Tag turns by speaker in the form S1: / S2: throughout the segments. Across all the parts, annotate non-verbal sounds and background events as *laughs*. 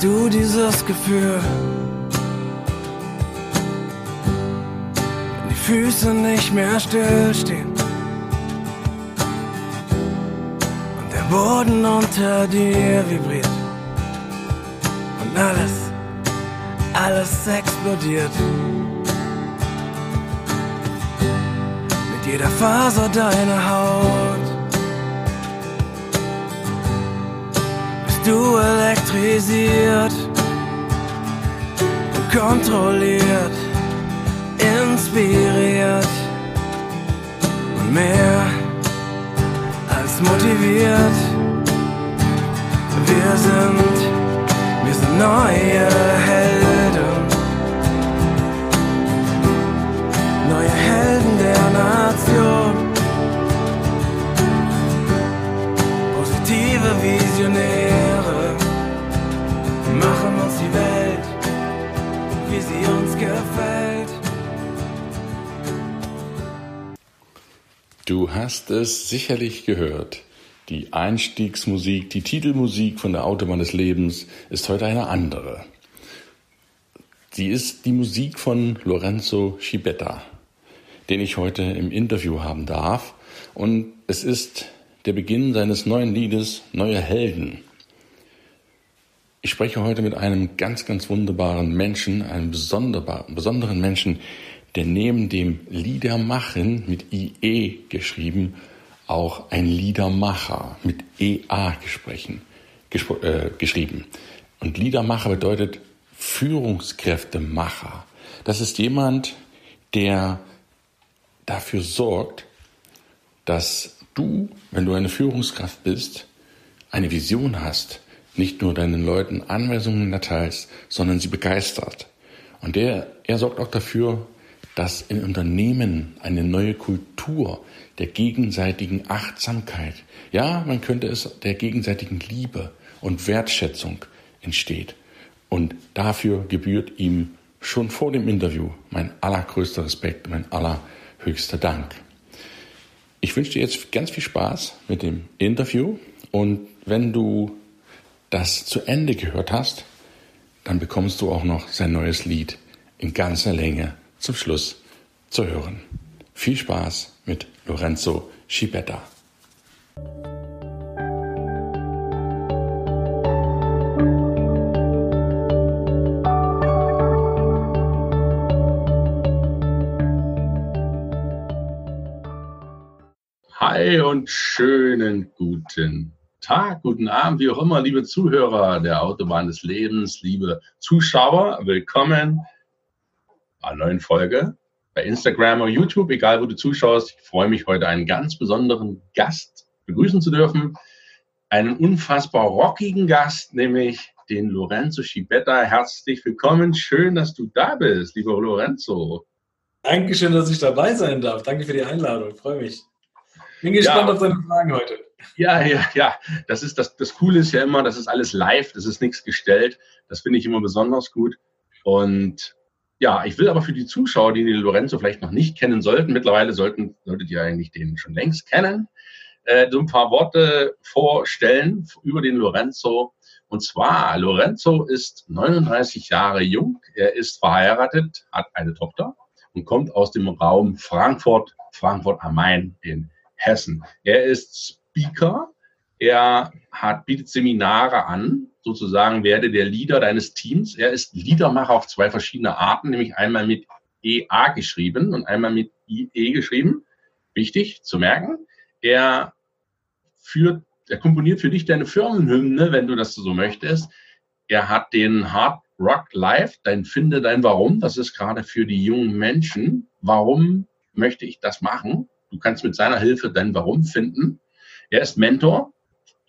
S1: Kennst du dieses Gefühl? Wenn die Füße nicht mehr stillstehen und der Boden unter dir vibriert und alles, alles explodiert. Mit jeder Faser deiner Haut bist du elektrisiert und kontrolliert, inspiriert und mehr als motiviert. Wir sind, wir sind neue Helden, neue Helden der Nation. Positive wie sie uns gefällt.
S2: Du hast es sicherlich gehört. Die Einstiegsmusik, die Titelmusik von der Autobahn des Lebens ist heute eine andere. Sie ist die Musik von Lorenzo Schibetta, den ich heute im Interview haben darf. Und es ist der Beginn seines neuen Liedes Neue Helden. Ich spreche heute mit einem ganz, ganz wunderbaren Menschen, einem besonderen Menschen, der neben dem Liedermachen mit IE geschrieben auch ein Liedermacher mit EA äh, geschrieben. Und Liedermacher bedeutet Führungskräftemacher. Das ist jemand, der dafür sorgt, dass du, wenn du eine Führungskraft bist, eine Vision hast, nicht nur deinen Leuten Anweisungen erteilst, sondern sie begeistert. Und der, er sorgt auch dafür, dass in Unternehmen eine neue Kultur der gegenseitigen Achtsamkeit, ja, man könnte es der gegenseitigen Liebe und Wertschätzung entsteht. Und dafür gebührt ihm schon vor dem Interview mein allergrößter Respekt, mein allerhöchster Dank. Ich wünsche dir jetzt ganz viel Spaß mit dem Interview und wenn du das zu Ende gehört hast, dann bekommst du auch noch sein neues Lied in ganzer Länge zum Schluss zu hören. Viel Spaß mit Lorenzo Schibetta. Hi und schönen guten Tag, guten Abend, wie auch immer, liebe Zuhörer der Autobahn des Lebens, liebe Zuschauer, willkommen einer neuen Folge bei Instagram oder YouTube, egal wo du zuschaust. Ich freue mich heute einen ganz besonderen Gast begrüßen zu dürfen. Einen unfassbar rockigen Gast, nämlich den Lorenzo Schibetta. Herzlich willkommen. Schön, dass du da bist, lieber Lorenzo.
S3: Dankeschön, dass ich dabei sein darf. Danke für die Einladung. Ich freue mich. Bin gespannt ja. auf deine Fragen heute.
S2: Ja, ja, ja. Das ist das, das Coole ist ja immer, das ist alles live, das ist nichts gestellt. Das finde ich immer besonders gut. Und ja, ich will aber für die Zuschauer, die den Lorenzo vielleicht noch nicht kennen sollten, mittlerweile sollten, solltet ihr eigentlich den schon längst kennen, äh, so ein paar Worte vorstellen über den Lorenzo. Und zwar, Lorenzo ist 39 Jahre jung, er ist verheiratet, hat eine Tochter und kommt aus dem Raum Frankfurt, Frankfurt am Main in Hessen. Er ist Speaker, er hat, bietet Seminare an sozusagen werde der Leader deines Teams. Er ist Leadermacher auf zwei verschiedene Arten, nämlich einmal mit EA geschrieben und einmal mit IE geschrieben. Wichtig zu merken. Er führt, er komponiert für dich deine Firmenhymne, wenn du das so möchtest. Er hat den Hard Rock Live, dein Finde dein Warum. Das ist gerade für die jungen Menschen. Warum möchte ich das machen? Du kannst mit seiner Hilfe dein Warum finden. Er ist Mentor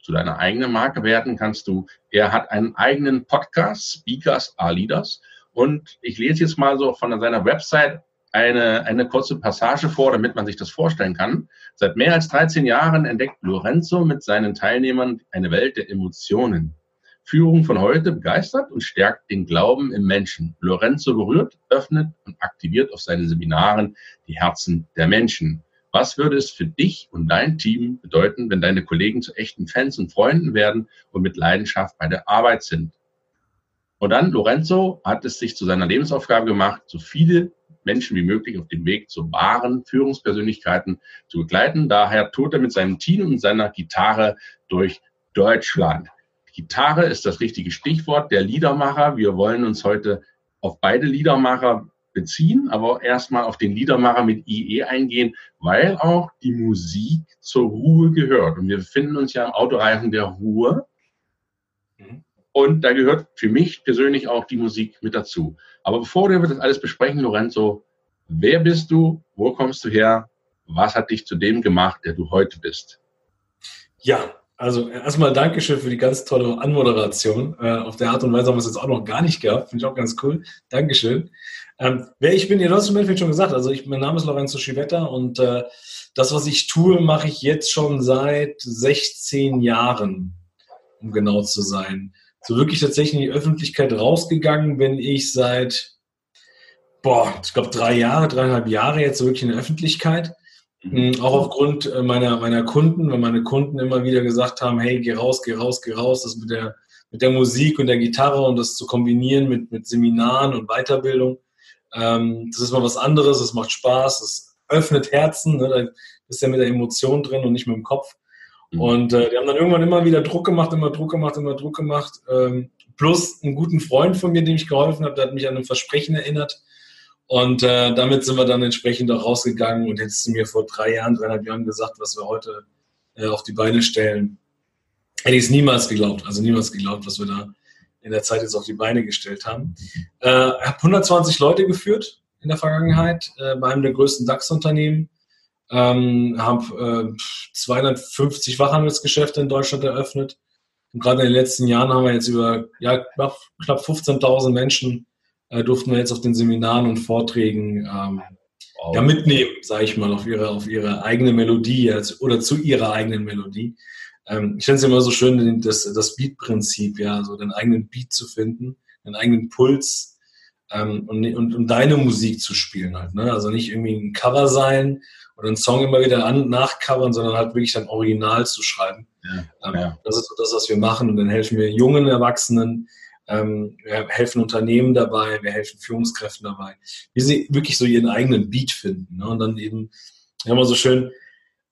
S2: zu deiner eigenen Marke werden kannst du. Er hat einen eigenen Podcast, Speakers are Leaders. Und ich lese jetzt mal so von seiner Website eine, eine kurze Passage vor, damit man sich das vorstellen kann. Seit mehr als 13 Jahren entdeckt Lorenzo mit seinen Teilnehmern eine Welt der Emotionen. Führung von heute begeistert und stärkt den Glauben im Menschen. Lorenzo berührt, öffnet und aktiviert auf seinen Seminaren die Herzen der Menschen. Was würde es für dich und dein Team bedeuten, wenn deine Kollegen zu echten Fans und Freunden werden und mit Leidenschaft bei der Arbeit sind? Und dann Lorenzo hat es sich zu seiner Lebensaufgabe gemacht, so viele Menschen wie möglich auf dem Weg zu wahren Führungspersönlichkeiten zu begleiten. Daher tourt er mit seinem Team und seiner Gitarre durch Deutschland. Gitarre ist das richtige Stichwort, der Liedermacher. Wir wollen uns heute auf beide Liedermacher beziehen, aber erstmal auf den Liedermacher mit IE eingehen, weil auch die Musik zur Ruhe gehört. Und wir befinden uns ja im Autoreifen der Ruhe. Mhm. Und da gehört für mich persönlich auch die Musik mit dazu. Aber bevor wir das alles besprechen, Lorenzo, wer bist du? Wo kommst du her? Was hat dich zu dem gemacht, der du heute bist?
S3: Ja, also erstmal Dankeschön für die ganz tolle Anmoderation. Äh, auf der Art und Weise haben wir es jetzt auch noch gar nicht gehabt. Finde ich auch ganz cool. Dankeschön. Ähm, wer ich bin, ihr hast es schon gesagt. Also ich, mein Name ist Lorenzo Schivetta und äh, das, was ich tue, mache ich jetzt schon seit 16 Jahren, um genau zu sein so wirklich tatsächlich in die Öffentlichkeit rausgegangen bin ich seit, boah, ich glaube drei Jahre, dreieinhalb Jahre jetzt wirklich in der Öffentlichkeit. Mhm. Auch aufgrund äh, meiner, meiner Kunden, weil meine Kunden immer wieder gesagt haben, hey, geh raus, geh raus, geh raus, das mit der, mit der Musik und der Gitarre und das zu kombinieren mit, mit Seminaren und Weiterbildung. Ähm, das ist mal was anderes, es macht Spaß, es öffnet Herzen, ne? da ist ja mit der Emotion drin und nicht mit dem Kopf. Mhm. Und äh, die haben dann irgendwann immer wieder Druck gemacht, immer Druck gemacht, immer Druck gemacht. Ähm, plus einen guten Freund von mir, dem ich geholfen habe, der hat mich an ein Versprechen erinnert. Und äh, damit sind wir dann entsprechend auch rausgegangen. Und hättest du mir vor drei Jahren, dreieinhalb Jahren gesagt, was wir heute äh, auf die Beine stellen, hätte ich es niemals geglaubt. Also niemals geglaubt, was wir da in der Zeit jetzt auf die Beine gestellt haben. Äh, habe 120 Leute geführt in der Vergangenheit äh, bei einem der größten DAX-Unternehmen ähm, habe äh, 250 Wachhandelsgeschäfte in Deutschland eröffnet. Und gerade in den letzten Jahren haben wir jetzt über ja, knapp, knapp 15.000 Menschen äh, durften wir jetzt auf den Seminaren und Vorträgen ähm, wow. ja, mitnehmen, sage ich mal, auf ihre, auf ihre eigene Melodie also, oder zu ihrer eigenen Melodie. Ähm, ich finde es immer so schön, das, das Beat-Prinzip, ja, so den eigenen Beat zu finden, den eigenen Puls ähm, und, und, und deine Musik zu spielen halt. Ne? Also nicht irgendwie ein Cover sein, oder einen Song immer wieder an, nachcovern, sondern halt wirklich dann original zu schreiben. Ja, ähm, ja. Das ist so das, was wir machen. Und dann helfen wir jungen Erwachsenen, ähm, wir helfen Unternehmen dabei, wir helfen Führungskräften dabei, wie sie wirklich so ihren eigenen Beat finden. Ne? Und dann eben, ja mal so schön,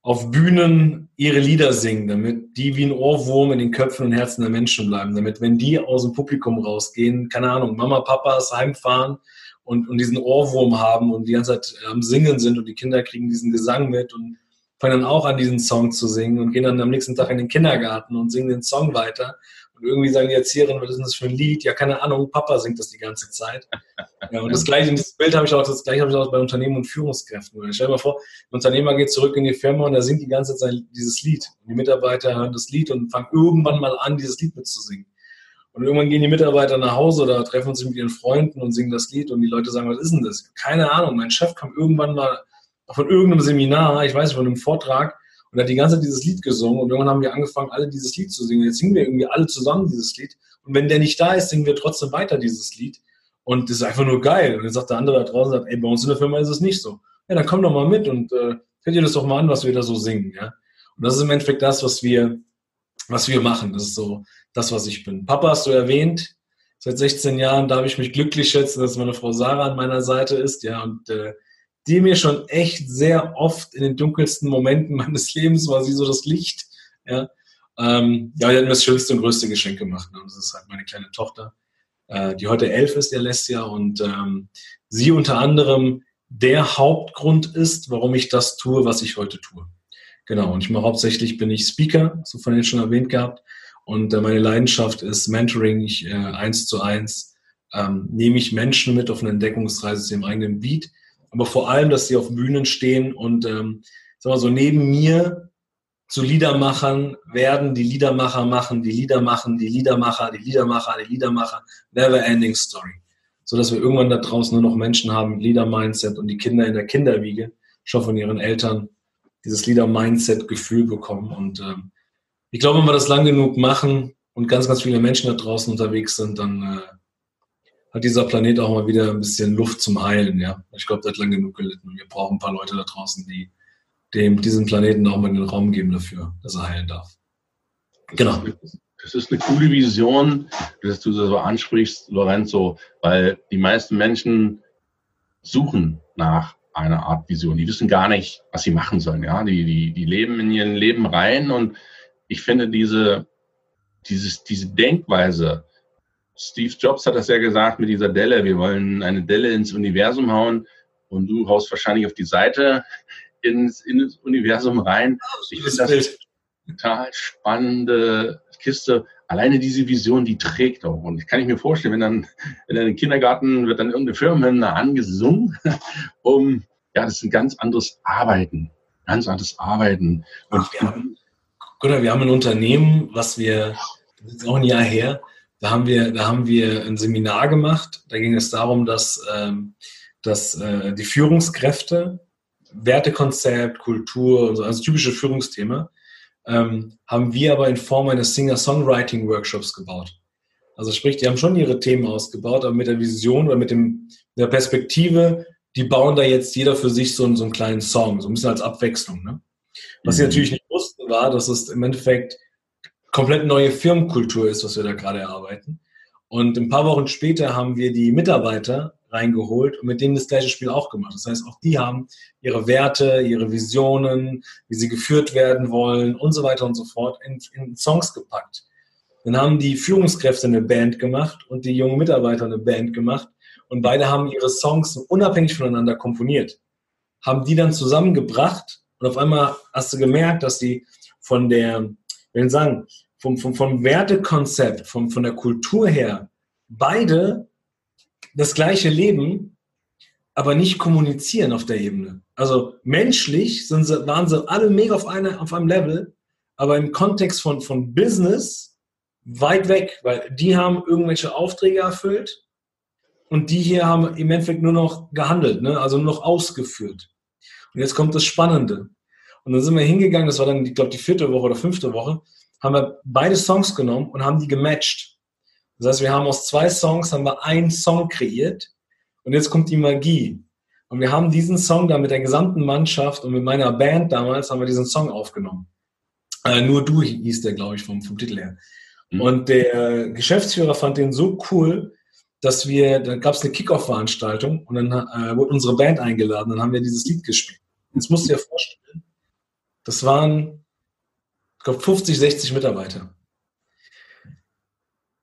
S3: auf Bühnen ihre Lieder singen, damit die wie ein Ohrwurm in den Köpfen und Herzen der Menschen bleiben, damit wenn die aus dem Publikum rausgehen, keine Ahnung, Mama, Papas heimfahren und, und diesen Ohrwurm haben und die ganze Zeit am Singen sind und die Kinder kriegen diesen Gesang mit und fangen dann auch an, diesen Song zu singen und gehen dann am nächsten Tag in den Kindergarten und singen den Song weiter. Und irgendwie sagen die Erzieherin, was ist das für ein Lied? Ja, keine Ahnung, Papa singt das die ganze Zeit. Ja, und das gleiche, dieses Bild habe ich auch, das gleiche habe ich auch bei Unternehmen und Führungskräften. Stell dir mal vor, ein Unternehmer geht zurück in die Firma und er singt die ganze Zeit dieses Lied. Und die Mitarbeiter hören das Lied und fangen irgendwann mal an, dieses Lied mitzusingen. Und irgendwann gehen die Mitarbeiter nach Hause oder treffen sich mit ihren Freunden und singen das Lied und die Leute sagen, was ist denn das? Keine Ahnung. Mein Chef kam irgendwann mal von irgendeinem Seminar, ich weiß nicht, von einem Vortrag und hat die ganze Zeit dieses Lied gesungen und irgendwann haben wir angefangen, alle dieses Lied zu singen. Jetzt singen wir irgendwie alle zusammen dieses Lied und wenn der nicht da ist, singen wir trotzdem weiter dieses Lied und das ist einfach nur geil. Und dann sagt der andere da draußen, sagt, ey, bei uns in der Firma ist es nicht so. Ja, dann komm doch mal mit und äh, hört ihr das doch mal an, was wir da so singen, ja. Und das ist im Endeffekt das, was wir, was wir machen. Das ist so das, was ich bin. Papa hast du erwähnt. Seit 16 Jahren darf ich mich glücklich schätzen, dass meine Frau Sarah an meiner Seite ist, ja, und äh, die mir schon echt sehr oft in den dunkelsten Momenten *laughs* meines Lebens war sie so das Licht, ja. Ähm, ja, die hat mir das schönste und größte Geschenk gemacht. Ne? Das ist halt meine kleine Tochter, äh, die heute elf ist, der Alessia, und ähm, sie unter anderem der Hauptgrund ist, warum ich das tue, was ich heute tue. Genau, und ich mache hauptsächlich, bin ich Speaker, so von Ihnen schon erwähnt gehabt, und äh, meine Leidenschaft ist Mentoring, ich äh, eins zu eins ähm, nehme ich Menschen mit auf eine Entdeckungsreise zu ihrem eigenen Beat, aber vor allem, dass sie auf Bühnen stehen und ähm, sag mal so neben mir zu Liedermachern werden, die Liedermacher machen, die Lieder machen, die Liedermacher, die Liedermacher, die Liedermacher, never ending story. So dass wir irgendwann da draußen nur noch Menschen haben mit Lieder-Mindset und die Kinder in der Kinderwiege schon von ihren Eltern dieses Lieder-Mindset-Gefühl bekommen und ähm, ich glaube, wenn wir das lang genug machen und ganz, ganz viele Menschen da draußen unterwegs sind, dann äh, hat dieser Planet auch mal wieder ein bisschen Luft zum Heilen. Ja, ich glaube, der hat lang genug gelitten. Wir brauchen ein paar Leute da draußen, die dem diesen Planeten auch mal den Raum geben dafür, dass er heilen darf.
S2: Genau. Das Das ist eine coole Vision, dass du so ansprichst, Lorenzo, weil die meisten Menschen suchen nach einer Art Vision. Die wissen gar nicht, was sie machen sollen. Ja, die, die, die leben in ihren Leben rein und ich finde diese, dieses, diese Denkweise, Steve Jobs hat das ja gesagt mit dieser Delle, wir wollen eine Delle ins Universum hauen und du haust wahrscheinlich auf die Seite ins, ins Universum rein. Ich finde das total spannende Kiste. Alleine diese Vision, die trägt auch. Und ich kann ich mir vorstellen, wenn dann, wenn dann im Kindergarten wird dann irgendeine Firma angesungen, *laughs* um, ja, das ist ein ganz anderes Arbeiten. Ganz anderes Arbeiten.
S3: Und Ach, wir haben, Gunnar, wir haben ein Unternehmen, was wir, das ist auch ein Jahr her, da haben wir, da haben wir ein Seminar gemacht. Da ging es darum, dass, ähm, dass äh, die Führungskräfte Wertekonzept, Kultur und so, also typische Führungsthema, ähm, haben wir aber in Form eines Singer-Songwriting-Workshops gebaut. Also sprich, die haben schon ihre Themen ausgebaut, aber mit der Vision oder mit dem, der Perspektive, die bauen da jetzt jeder für sich so, so einen kleinen Song, so ein bisschen als Abwechslung. Ne? Was mhm. sie natürlich nicht wussten, war, dass es im Endeffekt komplett neue Firmenkultur ist, was wir da gerade erarbeiten. Und ein paar Wochen später haben wir die Mitarbeiter reingeholt und mit denen das gleiche Spiel auch gemacht. Das heißt, auch die haben ihre Werte, ihre Visionen, wie sie geführt werden wollen und so weiter und so fort in, in Songs gepackt. Dann haben die Führungskräfte eine Band gemacht und die jungen Mitarbeiter eine Band gemacht und beide haben ihre Songs unabhängig voneinander komponiert. Haben die dann zusammengebracht und auf einmal hast du gemerkt, dass die von der, ich sagen, vom, vom, vom Wertekonzept, vom, von der Kultur her, beide das gleiche Leben, aber nicht kommunizieren auf der Ebene. Also menschlich sind sie, waren sie alle mega auf, eine, auf einem Level, aber im Kontext von, von Business weit weg, weil die haben irgendwelche Aufträge erfüllt und die hier haben im Endeffekt nur noch gehandelt, ne? also nur noch ausgeführt. Und jetzt kommt das Spannende. Und dann sind wir hingegangen, das war dann, ich glaube, die vierte Woche oder fünfte Woche, haben wir beide Songs genommen und haben die gematcht. Das heißt, wir haben aus zwei Songs haben wir einen Song kreiert und jetzt kommt die Magie. Und wir haben diesen Song dann mit der gesamten Mannschaft und mit meiner Band damals haben wir diesen Song aufgenommen. Äh, nur du hieß der, glaube ich, vom, vom Titel her. Mhm. Und der Geschäftsführer fand den so cool, dass wir, da gab es eine Kickoff-Veranstaltung und dann äh, wurde unsere Band eingeladen, dann haben wir dieses Lied gespielt. Jetzt musst du dir vorstellen, das waren, ich glaube, 50, 60 Mitarbeiter.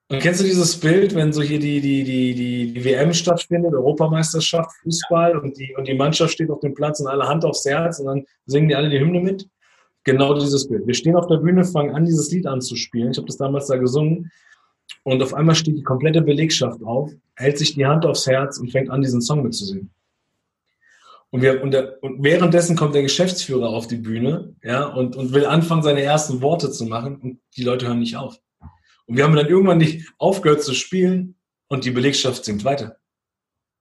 S3: Und kennst du dieses Bild, wenn so hier die, die, die, die, die WM stattfindet, Europameisterschaft, Fußball und die, und die Mannschaft steht auf dem Platz und alle Hand aufs Herz und dann singen die alle die Hymne mit? Genau dieses Bild. Wir stehen auf der Bühne, fangen an, dieses Lied anzuspielen. Ich habe das damals da gesungen. Und auf einmal steht die komplette Belegschaft auf, hält sich die Hand aufs Herz und fängt an, diesen Song mitzusingen. Und, wir, und, der, und währenddessen kommt der Geschäftsführer auf die Bühne ja, und, und will anfangen, seine ersten Worte zu machen und die Leute hören nicht auf. Und wir haben dann irgendwann nicht aufgehört zu spielen und die Belegschaft singt weiter.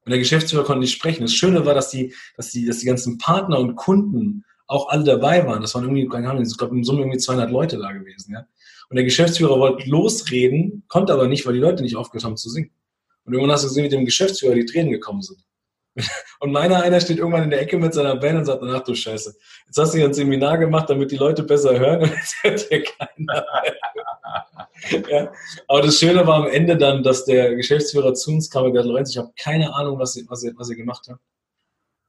S3: Und der Geschäftsführer konnte nicht sprechen. Das Schöne war, dass die, dass die, dass die ganzen Partner und Kunden auch alle dabei waren. Das waren irgendwie, keine Ahnung, ich glaube, im Summe irgendwie 200 Leute da gewesen, ja. Und der Geschäftsführer wollte losreden, konnte aber nicht, weil die Leute nicht aufgehört haben zu singen. Und irgendwann hast du gesehen, wie dem Geschäftsführer die Tränen gekommen sind. Und meiner einer steht irgendwann in der Ecke mit seiner Band und sagt, ach du Scheiße, jetzt hast du hier ein Seminar gemacht, damit die Leute besser hören und jetzt hört hier keiner. ja. Aber das Schöne war am Ende dann, dass der Geschäftsführer zu uns kam und gesagt, Lorenz, ich habe keine Ahnung, was ihr, was, ihr, was ihr gemacht habt.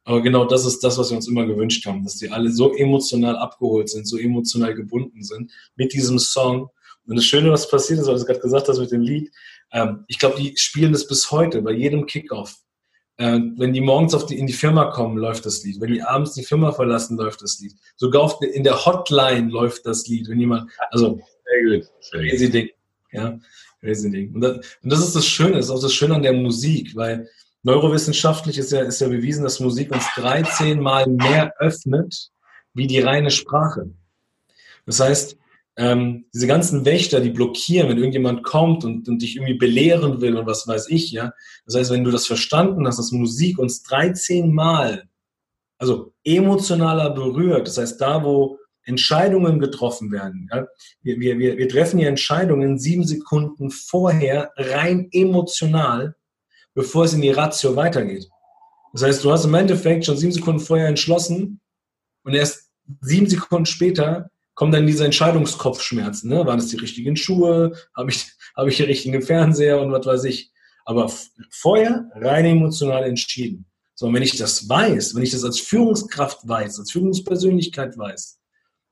S3: Aber genau das ist das, was wir uns immer gewünscht haben, dass die alle so emotional abgeholt sind, so emotional gebunden sind mit diesem Song. Und das Schöne, was passiert ist, was du gerade gesagt hast mit dem Lied, ähm, ich glaube, die spielen das bis heute bei jedem Kickoff. Äh, wenn die morgens auf die, in die Firma kommen, läuft das Lied. Wenn die abends die Firma verlassen, läuft das Lied. Sogar auf, in der Hotline läuft das Lied. Wenn jemand, also sehr gut. Crazy Ding. Ja, crazy Ding. Und das, und das ist das Schöne, das ist auch das Schöne an der Musik, weil neurowissenschaftlich ist ja, ist ja bewiesen, dass Musik uns 13 Mal mehr öffnet wie die reine Sprache. Das heißt, ähm, diese ganzen Wächter, die blockieren, wenn irgendjemand kommt und, und dich irgendwie belehren will und was weiß ich, ja. Das heißt, wenn du das verstanden hast, dass Musik uns 13 Mal, also emotionaler berührt, das heißt, da, wo Entscheidungen getroffen werden. Ja? Wir, wir, wir, treffen hier Entscheidungen sieben Sekunden vorher rein emotional, bevor es in die Ratio weitergeht. Das heißt, du hast im Endeffekt schon sieben Sekunden vorher entschlossen und erst sieben Sekunden später kommen dann diese Entscheidungskopfschmerzen. Ne? Waren es die richtigen Schuhe? Habe ich, hab ich den richtigen Fernseher und was weiß ich? Aber vorher rein emotional entschieden. So, wenn ich das weiß, wenn ich das als Führungskraft weiß, als Führungspersönlichkeit weiß,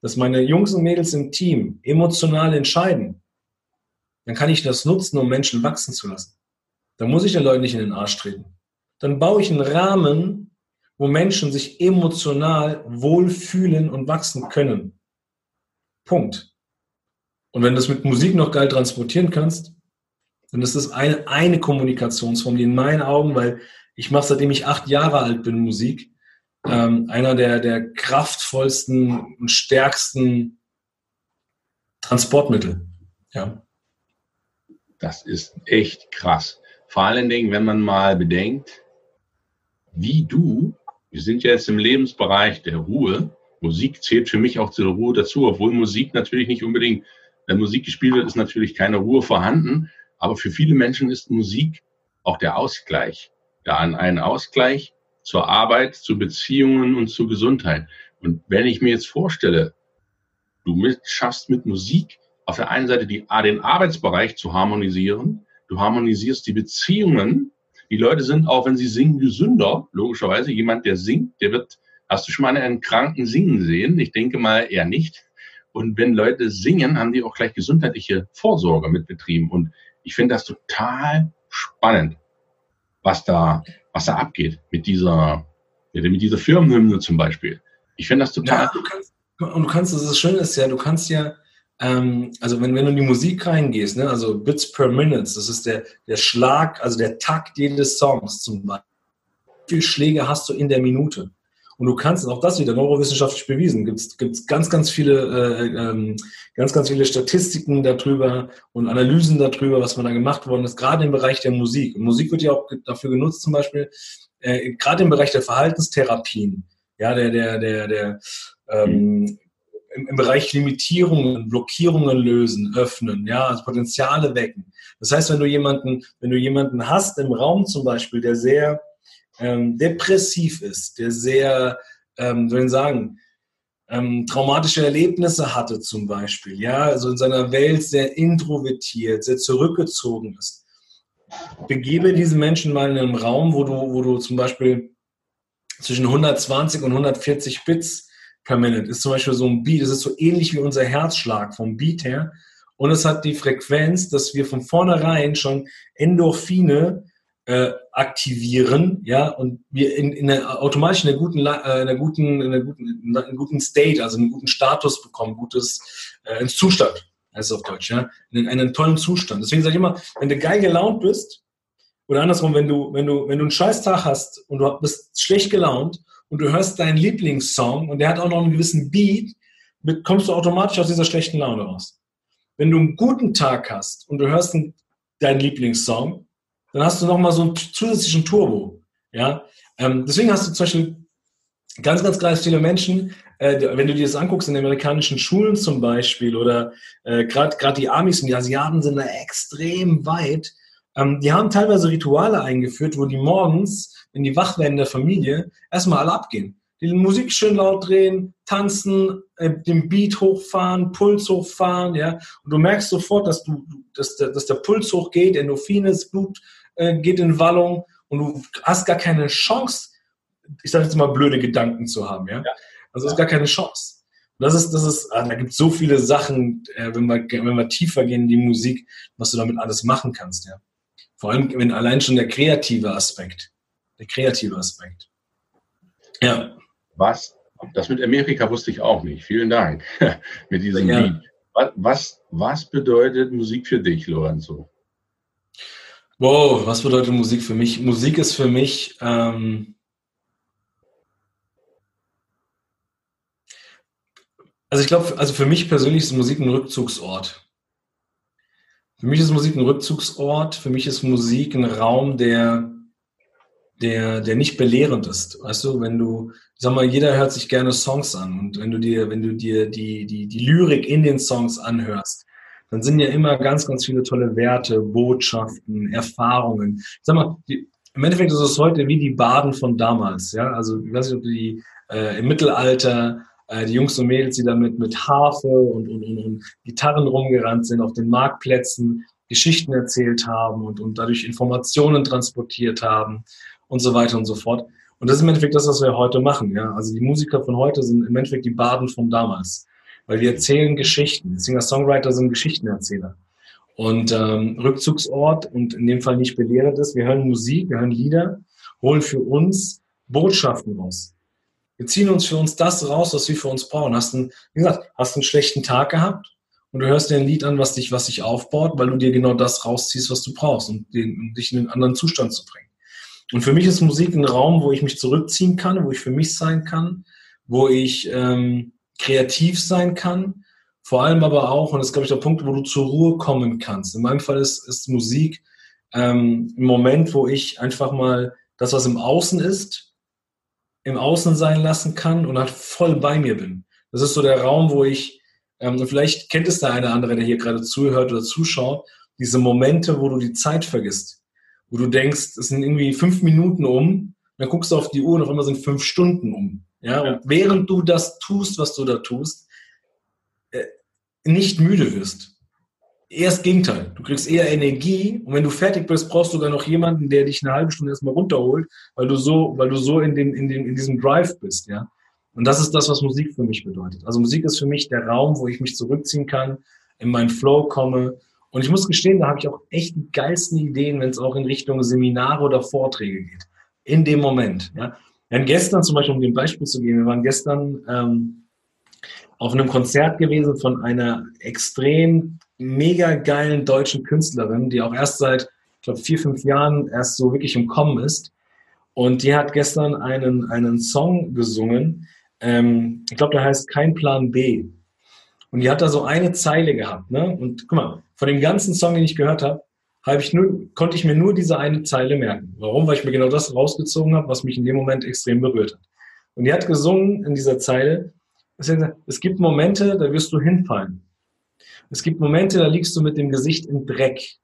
S3: dass meine Jungs und Mädels im Team emotional entscheiden, dann kann ich das nutzen, um Menschen wachsen zu lassen. Dann muss ich den Leuten nicht in den Arsch treten. Dann baue ich einen Rahmen, wo Menschen sich emotional wohlfühlen und wachsen können. Punkt. Und wenn du das mit Musik noch geil transportieren kannst, dann ist das eine, eine Kommunikationsform, die in meinen Augen, weil ich mache seitdem ich acht Jahre alt bin Musik, ähm, einer der, der kraftvollsten und stärksten Transportmittel. Ja.
S2: Das ist echt krass. Vor allen Dingen, wenn man mal bedenkt, wie du, wir sind ja jetzt im Lebensbereich der Ruhe, Musik zählt für mich auch zur Ruhe dazu, obwohl Musik natürlich nicht unbedingt, wenn Musik gespielt wird, ist natürlich keine Ruhe vorhanden, aber für viele Menschen ist Musik auch der Ausgleich. Ja, ein Ausgleich zur Arbeit, zu Beziehungen und zur Gesundheit. Und wenn ich mir jetzt vorstelle, du schaffst mit Musik auf der einen Seite die, den Arbeitsbereich zu harmonisieren, du harmonisierst die Beziehungen, die Leute sind auch, wenn sie singen, gesünder, logischerweise. Jemand, der singt, der wird, hast du schon mal einen Kranken singen sehen? Ich denke mal eher nicht. Und wenn Leute singen, haben die auch gleich gesundheitliche Vorsorge mit betrieben. Und ich finde das total spannend, was da, was da abgeht mit dieser, mit dieser Firmenhymne zum Beispiel. Ich finde das total. Ja,
S3: du kannst, und du kannst, das Schöne ist ja, du kannst ja, ähm, also wenn, wenn du in die Musik reingehst, ne, also Bits per Minute, das ist der, der Schlag, also der Takt jedes Songs zum Beispiel. Wie viele Schläge hast du in der Minute? Und du kannst, auch das wieder neurowissenschaftlich bewiesen, gibt es ganz, ganz viele, äh, ähm, ganz, ganz viele Statistiken darüber und Analysen darüber, was man da gemacht worden ist, gerade im Bereich der Musik. Und Musik wird ja auch dafür genutzt, zum Beispiel, äh, gerade im Bereich der Verhaltenstherapien, ja, der, der, der, der ähm, im, im Bereich Limitierungen, Blockierungen lösen, öffnen, ja, also Potenziale wecken. Das heißt, wenn du jemanden, wenn du jemanden hast im Raum zum Beispiel, der sehr ähm, depressiv ist, der sehr, ähm, soll ich sagen, ähm, traumatische Erlebnisse hatte zum Beispiel, ja, also in seiner Welt sehr introvertiert, sehr zurückgezogen ist. Begebe diese Menschen mal in einem Raum, wo du, wo du zum Beispiel zwischen 120 und 140 Bits per Minute ist zum Beispiel so ein Beat, das ist so ähnlich wie unser Herzschlag vom Beat her. Und es hat die Frequenz, dass wir von vornherein schon Endorphine äh, aktivieren, ja, und wir in, in einer, automatisch in guten, äh, in einer guten, in einer guten, in einem guten State, also einen guten Status bekommen, gutes äh, ins Zustand, heißt es auf Deutsch, ja, in einen tollen Zustand. Deswegen sage ich immer, wenn du geil gelaunt bist, oder andersrum, wenn du, wenn du, wenn du einen scheiß Tag hast und du bist schlecht gelaunt und du hörst deinen Lieblingssong und der hat auch noch einen gewissen Beat, kommst du automatisch aus dieser schlechten Laune raus. Wenn du einen guten Tag hast und du hörst einen, deinen Lieblingssong, dann hast du nochmal so einen zusätzlichen Turbo. Ja? Ähm, deswegen hast du zum Beispiel ganz, ganz kleines viele Menschen, äh, wenn du dir das anguckst in den amerikanischen Schulen zum Beispiel oder äh, gerade die Amis und die Asiaten sind da extrem weit, ähm, die haben teilweise Rituale eingeführt, wo die morgens, wenn die wach werden in der Familie, erstmal alle abgehen. Die Musik schön laut drehen, tanzen, äh, den Beat hochfahren, Puls hochfahren, ja. Und du merkst sofort, dass du, dass der, dass der Puls hochgeht, Endorphine, das Blut äh, geht in Wallung und du hast gar keine Chance, ich sage jetzt mal blöde Gedanken zu haben, ja. ja. Also es ist gar keine Chance. Und das ist, das ist, ah, da gibt es so viele Sachen, äh, wenn wir, wenn wir tiefer gehen in die Musik, was du damit alles machen kannst, ja. Vor allem, wenn allein schon der kreative Aspekt, der kreative Aspekt.
S2: Ja. Was? Das mit Amerika wusste ich auch nicht. Vielen Dank *laughs* mit diesem ja. Lied. Was, was, was bedeutet Musik für dich, Lorenzo?
S3: Wow, was bedeutet Musik für mich? Musik ist für mich ähm, also ich glaube, also für mich persönlich ist Musik ein Rückzugsort. Für mich ist Musik ein Rückzugsort. Für mich ist Musik ein Raum, der, der, der nicht belehrend ist. Weißt du, wenn du, sag mal, jeder hört sich gerne Songs an und wenn du dir, wenn du dir die, die, die Lyrik in den Songs anhörst, dann sind ja immer ganz, ganz viele tolle Werte, Botschaften, Erfahrungen. Sag mal, die, im Endeffekt ist es heute wie die Baden von damals. Ja, also ich weiß nicht, ob die äh, im Mittelalter äh, die Jungs und Mädels, die damit mit Harfe und, und, und, und Gitarren rumgerannt sind, auf den Marktplätzen Geschichten erzählt haben und, und dadurch Informationen transportiert haben und so weiter und so fort. Und das ist im Endeffekt das, was wir heute machen. Ja? Also die Musiker von heute sind im Endeffekt die Baden von damals. Weil wir erzählen Geschichten. Singer-Songwriter sind Geschichtenerzähler. Und ähm, Rückzugsort und in dem Fall nicht belehrt ist, wir hören Musik, wir hören Lieder, holen für uns Botschaften raus. Wir ziehen uns für uns das raus, was wir für uns brauchen. Hast einen, wie gesagt, hast einen schlechten Tag gehabt und du hörst dir ein Lied an, was dich, was dich aufbaut, weil du dir genau das rausziehst, was du brauchst, um, den, um dich in einen anderen Zustand zu bringen. Und für mich ist Musik ein Raum, wo ich mich zurückziehen kann, wo ich für mich sein kann, wo ich ähm, kreativ sein kann, vor allem aber auch, und das ist, glaube ich, der Punkt, wo du zur Ruhe kommen kannst. In meinem Fall ist, ist Musik ähm, ein Moment, wo ich einfach mal das, was im Außen ist, im Außen sein lassen kann und halt voll bei mir bin. Das ist so der Raum, wo ich, ähm, vielleicht kennt es der eine andere, der hier gerade zuhört oder zuschaut, diese Momente, wo du die Zeit vergisst wo du denkst, es sind irgendwie fünf Minuten um, dann guckst du auf die Uhr und auf einmal sind fünf Stunden um. Ja, und während du das tust, was du da tust, äh, nicht müde wirst. Erst Gegenteil. Du kriegst eher Energie und wenn du fertig bist, brauchst du sogar noch jemanden, der dich eine halbe Stunde erstmal runterholt, weil du so, weil du so in dem, in dem, in diesem Drive bist, ja. Und das ist das, was Musik für mich bedeutet. Also Musik ist für mich der Raum, wo ich mich zurückziehen kann, in meinen Flow komme und ich muss gestehen, da habe ich auch echt die geilsten Ideen, wenn es auch in Richtung Seminare oder Vorträge geht. In dem Moment. Ja. Wir haben gestern zum Beispiel, um dem Beispiel zu geben, wir waren gestern ähm, auf einem Konzert gewesen von einer extrem mega geilen deutschen Künstlerin, die auch erst seit, ich glaube, vier, fünf Jahren erst so wirklich im Kommen ist. Und die hat gestern einen, einen Song gesungen. Ähm, ich glaube, der heißt Kein Plan B. Und die hat da so eine Zeile gehabt. Ne? Und guck mal, von dem ganzen Song, den ich gehört habe, habe ich nur, konnte ich mir nur diese eine Zeile merken. Warum? Weil ich mir genau das rausgezogen habe, was mich in dem Moment extrem berührt hat. Und die hat gesungen in dieser Zeile, es gibt Momente, da wirst du hinfallen. Es gibt Momente, da liegst du mit dem Gesicht im Dreck.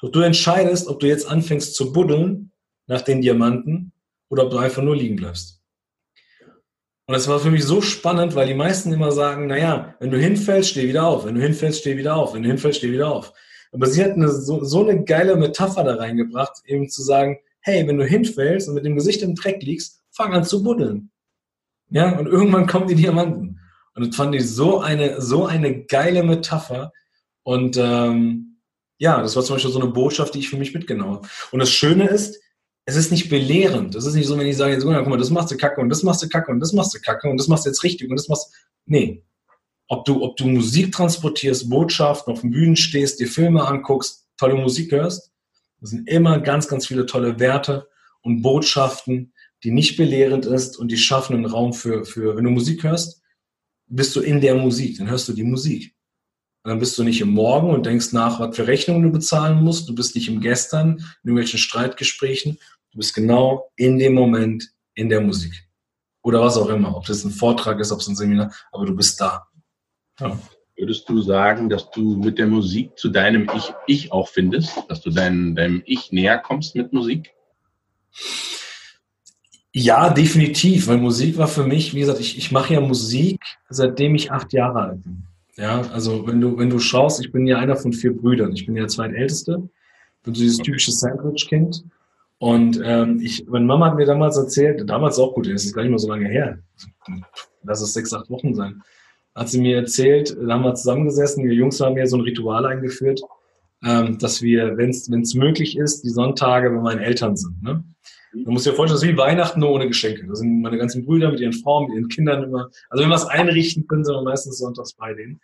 S3: Doch du entscheidest, ob du jetzt anfängst zu buddeln nach den Diamanten oder ob du einfach nur liegen bleibst. Und das war für mich so spannend, weil die meisten immer sagen, naja, wenn du hinfällst, steh wieder auf. Wenn du hinfällst, steh wieder auf. Wenn du hinfällst, steh wieder auf. Aber sie hat eine, so, so eine geile Metapher da reingebracht, eben zu sagen, hey, wenn du hinfällst und mit dem Gesicht im Dreck liegst, fang an zu buddeln. Ja, und irgendwann kommen die Diamanten. Und das fand ich so eine, so eine geile Metapher. Und ähm, ja, das war zum Beispiel so eine Botschaft, die ich für mich mitgenommen habe. Und das Schöne ist, es ist nicht belehrend. Es ist nicht so, wenn ich sage, jetzt, guck mal, das machst du kacke und das machst du kacke und das machst du kacke und das machst du jetzt richtig und das machst Nee. Ob du, ob du Musik transportierst, Botschaften, auf den Bühnen stehst, dir Filme anguckst, tolle Musik hörst, das sind immer ganz, ganz viele tolle Werte und Botschaften, die nicht belehrend ist und die schaffen einen Raum für, für, wenn du Musik hörst, bist du in der Musik, dann hörst du die Musik. Und dann bist du nicht im Morgen und denkst nach, was für Rechnungen du bezahlen musst. Du bist nicht im Gestern, in irgendwelchen Streitgesprächen, Du bist genau in dem Moment in der Musik. Oder was auch immer. Ob das ein Vortrag ist, ob es ein Seminar, aber du bist da.
S2: Ja. Würdest du sagen, dass du mit der Musik zu deinem Ich, ich auch findest? Dass du dein, deinem Ich näher kommst mit Musik?
S3: Ja, definitiv, weil Musik war für mich, wie gesagt, ich, ich mache ja Musik, seitdem ich acht Jahre alt bin. Ja, also wenn du, wenn du schaust, ich bin ja einer von vier Brüdern. Ich bin der zweitälteste. Bin so dieses typische Sandwich-Kind. Und ähm, ich, meine Mama hat mir damals erzählt, damals auch gut, das ist gar nicht mehr so lange her, lass es sechs, acht Wochen sein, hat sie mir erzählt, da haben wir zusammengesessen, wir Jungs haben mir so ein Ritual eingeführt, ähm, dass wir, wenn es möglich ist, die Sonntage bei meinen Eltern sind. Ne? Man muss ja vorstellen, das ist wie Weihnachten nur ohne Geschenke. Da sind meine ganzen Brüder mit ihren Frauen, mit ihren Kindern immer. Also wenn wir es einrichten können, sind wir meistens sonntags bei denen.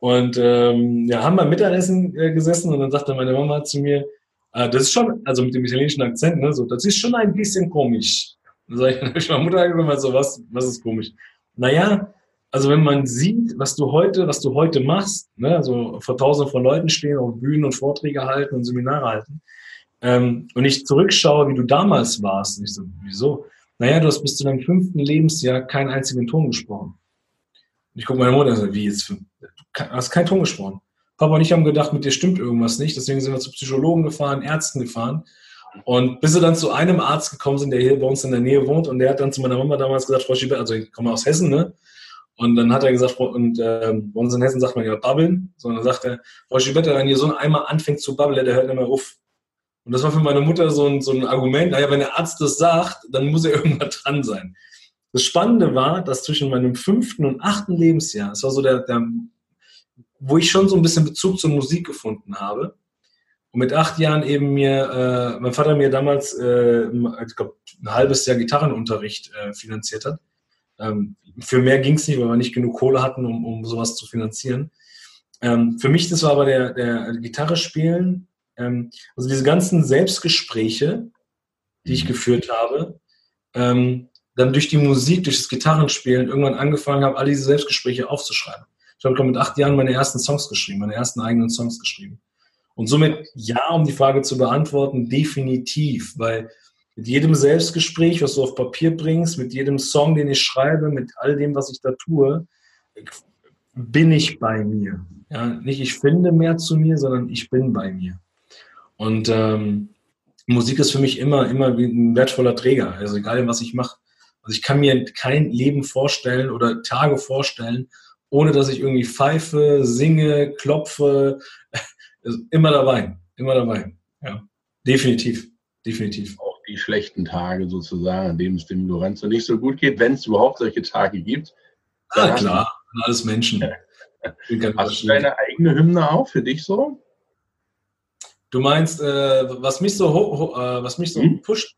S3: Und ähm, ja, haben beim Mittagessen äh, gesessen und dann sagte meine Mama zu mir, äh, das ist schon, also mit dem italienischen Akzent, ne, so, das ist schon ein bisschen komisch. Dann sage ich, ich *laughs* meine Mutter angerufen, so, was, was ist komisch? Naja, also wenn man sieht, was du heute, was du heute machst, ne, also vor tausenden von Leuten stehen, auf Bühnen und Vorträge halten und Seminare halten, ähm, und ich zurückschaue, wie du damals warst, und ich so, wieso? Naja, du hast bis zu deinem fünften Lebensjahr keinen einzigen Ton gesprochen. Und ich gucke meine Mutter und so, wie jetzt, du hast keinen Ton gesprochen. Papa und ich haben gedacht, mit dir stimmt irgendwas nicht. Deswegen sind wir zu Psychologen gefahren, Ärzten gefahren. Und bis wir dann zu einem Arzt gekommen sind, der hier bei uns in der Nähe wohnt, und der hat dann zu meiner Mama damals gesagt, Frau Schieber, also ich komme aus Hessen, ne? Und dann hat er gesagt, und ähm, bei uns in Hessen sagt man ja babbeln, sondern sagt er, Frau Schibetta, wenn ihr so einmal anfängt zu babbeln, der hört nicht mehr auf. Und das war für meine Mutter so ein, so ein Argument, naja, wenn der Arzt das sagt, dann muss er *laughs* irgendwann dran sein. Das Spannende war, dass zwischen meinem fünften und achten Lebensjahr, es war so der, der, wo ich schon so ein bisschen Bezug zur Musik gefunden habe. Und mit acht Jahren eben mir, äh, mein Vater mir damals, äh, ich glaube, ein halbes Jahr Gitarrenunterricht äh, finanziert hat. Ähm, für mehr ging es nicht, weil wir nicht genug Kohle hatten, um, um sowas zu finanzieren. Ähm, für mich, das war aber der, der Gitarre spielen, ähm, also diese ganzen Selbstgespräche, die ich mhm. geführt habe, ähm, dann durch die Musik, durch das Gitarrenspielen irgendwann angefangen habe, all diese Selbstgespräche aufzuschreiben. Ich habe mit acht Jahren meine ersten Songs geschrieben, meine ersten eigenen Songs geschrieben. Und somit, ja, um die Frage zu beantworten, definitiv, weil mit jedem Selbstgespräch, was du auf Papier bringst, mit jedem Song, den ich schreibe, mit all dem, was ich da tue, bin ich bei mir. Ja, nicht ich finde mehr zu mir, sondern ich bin bei mir. Und ähm, Musik ist für mich immer, immer wie ein wertvoller Träger. Also egal, was ich mache. Also ich kann mir kein Leben vorstellen oder Tage vorstellen, ohne dass ich irgendwie pfeife, singe, klopfe. *laughs* Also immer dabei, immer dabei. Ja, definitiv, definitiv.
S2: Auch die schlechten Tage sozusagen, an denen es dem Lorenzo nicht so gut geht, wenn es überhaupt solche Tage gibt.
S3: Ah, klar, alles Menschen.
S2: Hast du deine eigene Hymne auch für dich so?
S3: Du meinst, äh, was mich so, äh, was mich so hm? pusht?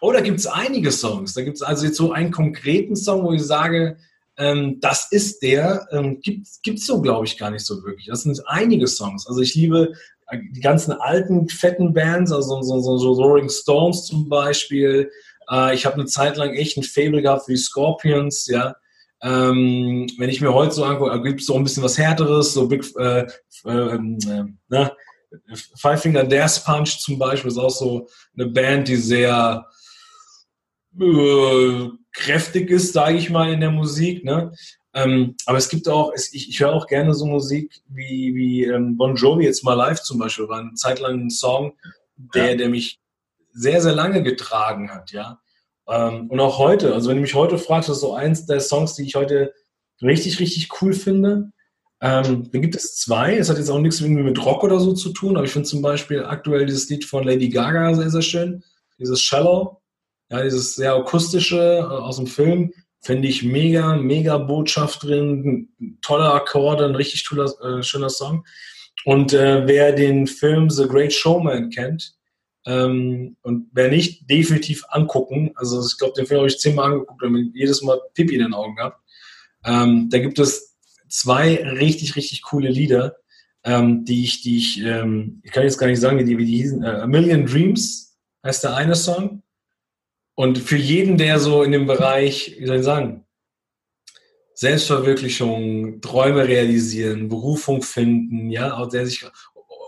S3: Oh, da gibt es einige Songs. Da gibt es also jetzt so einen konkreten Song, wo ich sage, ähm, das ist der. Ähm, gibt es so, glaube ich, gar nicht so wirklich. Das sind einige Songs. Also ich liebe die ganzen alten, fetten Bands, also so, so, so Rolling Stones zum Beispiel. Äh, ich habe eine Zeit lang echt ein Fable gehabt für die Scorpions, ja. Ähm, wenn ich mir heute so angucke, gibt es so ein bisschen was Härteres, so Big, äh, äh, äh, ne? Five Finger Death Punch zum Beispiel ist auch so eine Band, die sehr äh, kräftig ist, sage ich mal, in der Musik. Ne? Ähm, aber es gibt auch, es, ich, ich höre auch gerne so Musik wie, wie ähm, Bon Jovi jetzt mal live zum Beispiel, war eine Zeit lang ein Song, der, ja. der mich sehr, sehr lange getragen hat, ja. Ähm, und auch heute, also wenn du mich heute fragst, das ist so eins der Songs, die ich heute richtig, richtig cool finde. Ähm, dann gibt es zwei. Es hat jetzt auch nichts irgendwie mit Rock oder so zu tun, aber ich finde zum Beispiel aktuell dieses Lied von Lady Gaga sehr, sehr schön. Dieses Shallow. Ja, dieses sehr akustische äh, aus dem Film. Finde ich mega, mega Botschaft drin. Tolle Akkorde, ein richtig toller, äh, schöner Song. Und äh, wer den Film The Great Showman kennt, ähm, und wer nicht, definitiv angucken. Also ich glaube, den Film habe ich zehnmal angeguckt und jedes Mal Pipi in den Augen gehabt. Ähm, da gibt es zwei richtig, richtig coole Lieder, ähm, die ich, die ich, ähm, ich kann jetzt gar nicht sagen, wie die, wie die hießen. Äh, A Million Dreams heißt der eine Song. Und für jeden, der so in dem Bereich, wie soll ich sagen, Selbstverwirklichung, Träume realisieren, Berufung finden, ja, der sich,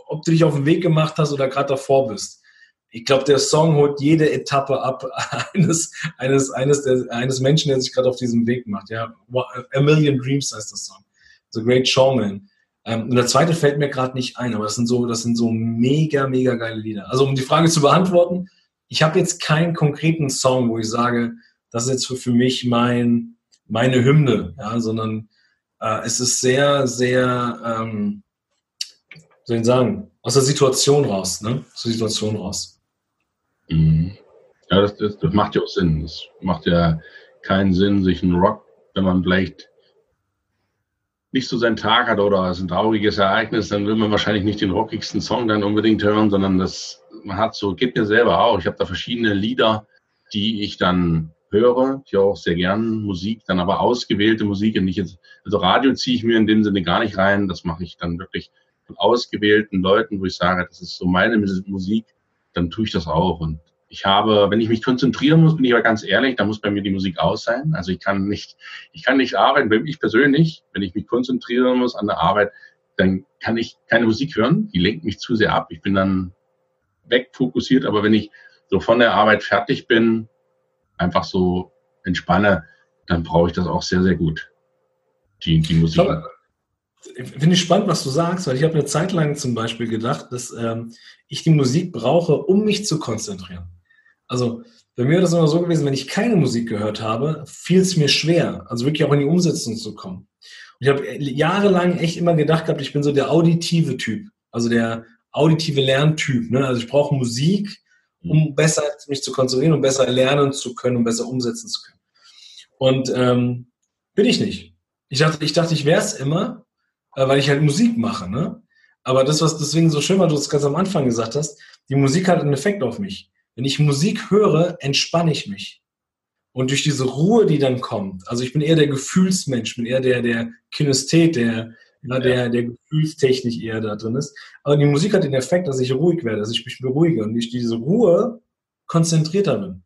S3: ob du dich auf den Weg gemacht hast oder gerade davor bist. Ich glaube, der Song holt jede Etappe ab *laughs* eines, eines, eines, der, eines Menschen, der sich gerade auf diesem Weg macht. Ja, A Million Dreams heißt der Song. The Great Showman. Ähm, und der zweite fällt mir gerade nicht ein, aber das sind so, das sind so mega, mega geile Lieder. Also um die Frage zu beantworten, ich habe jetzt keinen konkreten Song, wo ich sage, das ist jetzt für, mich mein, meine Hymne, ja, sondern äh, es ist sehr, sehr, ähm, soll ich sagen, aus der Situation raus, ne? Aus der Situation raus.
S2: Mhm. Ja, das, das, das macht ja auch Sinn. Es macht ja keinen Sinn, sich einen Rock, wenn man vielleicht nicht so seinen Tag hat oder es ein trauriges Ereignis, dann will man wahrscheinlich nicht den rockigsten Song dann unbedingt hören, sondern das, man hat so, geht mir selber auch. Ich habe da verschiedene Lieder, die ich dann höre. Ich auch sehr gern Musik, dann aber ausgewählte Musik und nicht jetzt, also Radio ziehe ich mir in dem Sinne gar nicht rein. Das mache ich dann wirklich von ausgewählten Leuten, wo ich sage, das ist so meine Musik, dann tue ich das auch. Und ich habe, wenn ich mich konzentrieren muss, bin ich aber ganz ehrlich, da muss bei mir die Musik aus sein. Also ich kann nicht, ich kann nicht arbeiten, wenn ich persönlich, wenn ich mich konzentrieren muss an der Arbeit, dann kann ich keine Musik hören. Die lenkt mich zu sehr ab. Ich bin dann wegfokussiert. Aber wenn ich so von der Arbeit fertig bin, einfach so entspanne, dann brauche ich das auch sehr, sehr gut. Die, die Musik.
S3: Finde ich spannend, was du sagst, weil ich habe eine Zeit lang zum Beispiel gedacht, dass ähm, ich die Musik brauche, um mich zu konzentrieren. Also Bei mir war das immer so gewesen, wenn ich keine Musik gehört habe, fiel es mir schwer, also wirklich auch in die Umsetzung zu kommen. Und ich habe jahrelang echt immer gedacht gehabt, ich bin so der auditive Typ, also der auditive Lerntyp. Ne? Also ich brauche Musik, um besser mich zu konzentrieren, um besser lernen zu können, um besser umsetzen zu können. Und ähm, bin ich nicht. Ich dachte, ich dachte, ich wäre es immer, äh, weil ich halt Musik mache. Ne? Aber das, was deswegen so schön war, du es ganz am Anfang gesagt hast, die Musik hat einen Effekt auf mich. Wenn ich Musik höre, entspanne ich mich. Und durch diese Ruhe, die dann kommt, also ich bin eher der Gefühlsmensch, bin eher der, der Kinesthet, der, ja, der, der Gefühlstechnik eher da drin ist. Aber die Musik hat den Effekt, dass ich ruhig werde, dass ich mich beruhige und durch diese Ruhe konzentrierter bin.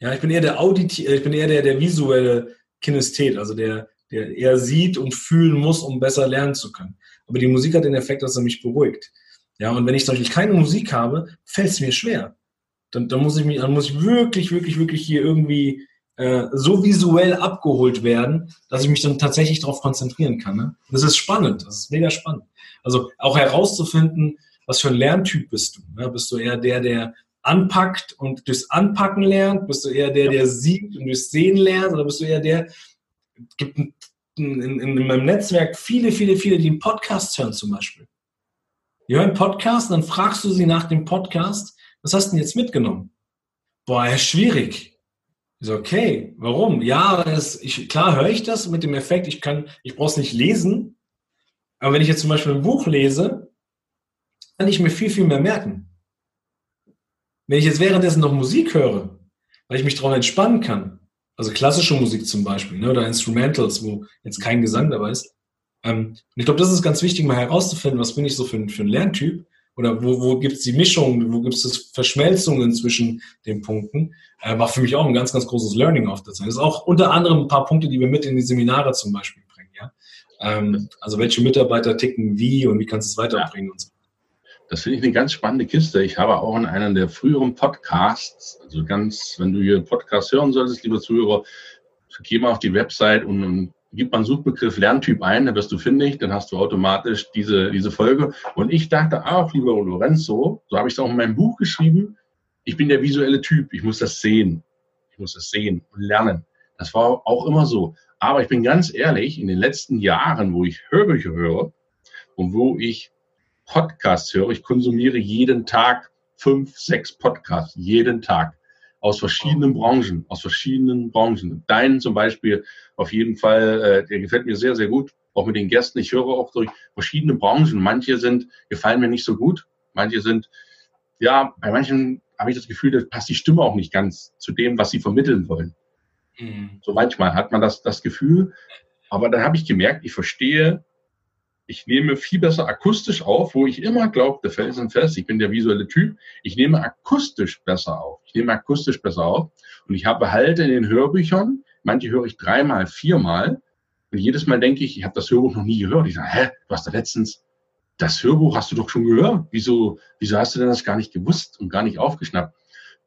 S3: Ja, ich bin eher der Audit, ich bin eher der, der visuelle Kinesthet, also der, der eher sieht und fühlen muss, um besser lernen zu können. Aber die Musik hat den Effekt, dass er mich beruhigt. Ja, und wenn ich zum Beispiel keine Musik habe, fällt es mir schwer. Dann, dann muss ich mich, dann muss ich wirklich, wirklich, wirklich hier irgendwie äh, so visuell abgeholt werden, dass ich mich dann tatsächlich darauf konzentrieren kann. Ne? Das ist spannend, das ist mega spannend. Also auch herauszufinden, was für ein Lerntyp bist du. Ne? Bist du eher der, der anpackt und durchs Anpacken lernt? Bist du eher der, der sieht und durchs Sehen lernt? Oder bist du eher der, gibt in, in, in meinem Netzwerk viele, viele, viele, die einen Podcast hören zum Beispiel. Die hören einen Podcast, dann fragst du sie nach dem Podcast, was hast du denn jetzt mitgenommen? Boah, ja, schwierig. Ich so, okay, warum? Ja, es, ich, klar höre ich das mit dem Effekt, ich kann, ich brauche es nicht lesen, aber wenn ich jetzt zum Beispiel ein Buch lese, kann ich mir viel, viel mehr merken. Wenn ich jetzt währenddessen noch Musik höre, weil ich mich darauf entspannen kann, also klassische Musik zum Beispiel, ne, oder Instrumentals, wo jetzt kein Gesang dabei ist. Ähm, und ich glaube, das ist ganz wichtig, mal herauszufinden, was bin ich so für, für ein Lerntyp oder wo, wo gibt es die Mischung, wo gibt es Verschmelzungen zwischen den Punkten, äh, war für mich auch ein ganz, ganz großes Learning auf der Zeit. Das ist auch unter anderem ein paar Punkte, die wir mit in die Seminare zum Beispiel bringen. Ja? Ähm, also welche Mitarbeiter ticken wie und wie kannst du es weiterbringen ja. und so.
S2: Das finde ich eine ganz spannende Kiste. Ich habe auch in einem der früheren Podcasts, also ganz, wenn du hier Podcast hören solltest, liebe Zuhörer, geh mal auf die Website und, und gib mal einen Suchbegriff Lerntyp ein, dann wirst du findig, dann hast du automatisch diese, diese Folge. Und ich dachte auch, lieber Lorenzo, so habe ich es auch in meinem Buch geschrieben, ich bin der visuelle Typ, ich muss das sehen. Ich muss das sehen und lernen. Das war auch immer so. Aber ich bin ganz ehrlich, in den letzten Jahren, wo ich Hörbücher höre und wo ich Podcasts höre. Ich konsumiere jeden Tag fünf, sechs Podcasts, jeden Tag aus verschiedenen Branchen, aus verschiedenen Branchen. Deinen zum Beispiel auf jeden Fall, äh, der gefällt mir sehr, sehr gut. Auch mit den Gästen. Ich höre auch durch verschiedene Branchen. Manche sind, gefallen mir nicht so gut. Manche sind, ja, bei manchen habe ich das Gefühl, da passt die Stimme auch nicht ganz zu dem, was sie vermitteln wollen. Mhm. So manchmal hat man das, das Gefühl. Aber dann habe ich gemerkt, ich verstehe ich nehme viel besser akustisch auf, wo ich immer glaubte, felsenfest, ich bin der visuelle Typ, ich nehme akustisch besser auf. Ich nehme akustisch besser auf. Und ich habe halt in den Hörbüchern, manche höre ich dreimal, viermal. Und jedes Mal denke ich, ich habe das Hörbuch noch nie gehört. Ich sage, hä, du hast da letztens, das Hörbuch hast du doch schon gehört. Wieso, wieso hast du denn das gar nicht gewusst und gar nicht aufgeschnappt?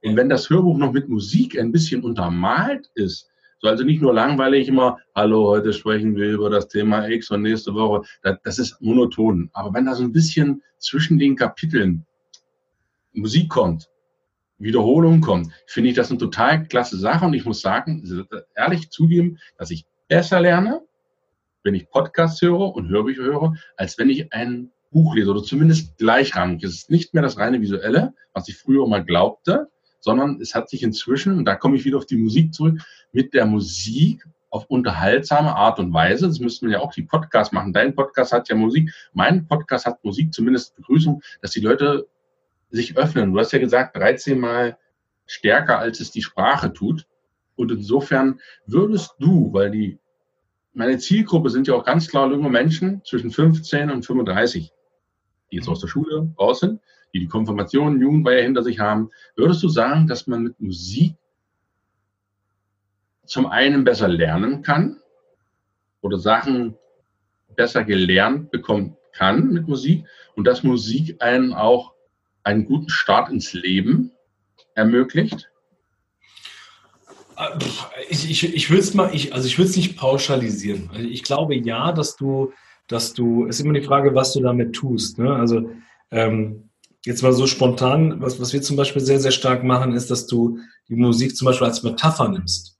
S2: Und wenn das Hörbuch noch mit Musik ein bisschen untermalt ist, so, also nicht nur langweilig immer, hallo, heute sprechen wir über das Thema X und nächste Woche. Das, das ist monoton. Aber wenn da so ein bisschen zwischen den Kapiteln Musik kommt, Wiederholung kommt, finde ich das eine total klasse Sache. Und ich muss sagen, ehrlich zugeben, dass ich besser lerne, wenn ich Podcasts höre und Hörbücher höre, als wenn ich ein Buch lese oder zumindest gleichrangig. Es ist nicht mehr das reine Visuelle, was ich früher mal glaubte, sondern es hat sich inzwischen, und da komme ich wieder auf die Musik zurück, mit der Musik auf unterhaltsame Art und Weise. Das müssten wir ja auch die Podcasts machen. Dein Podcast hat ja Musik, mein Podcast hat Musik, zumindest Begrüßung, dass die Leute sich öffnen. Du hast ja gesagt, 13 Mal stärker, als es die Sprache tut. Und insofern würdest du, weil die, meine Zielgruppe sind ja auch ganz klar junge Menschen zwischen 15 und 35, die jetzt aus der Schule raus sind, die die Konfirmation, Jugendweihe hinter sich haben, würdest du sagen, dass man mit Musik zum einen besser lernen kann oder Sachen besser gelernt bekommen kann mit Musik und dass Musik einen auch einen guten Start ins Leben ermöglicht?
S3: Ich, ich, ich will es mal, ich, also ich will es nicht pauschalisieren. Also ich glaube ja, dass du, dass du, es ist immer die Frage, was du damit tust. Ne? Also ähm, jetzt mal so spontan, was, was wir zum Beispiel sehr, sehr stark machen, ist, dass du die Musik zum Beispiel als Metapher nimmst.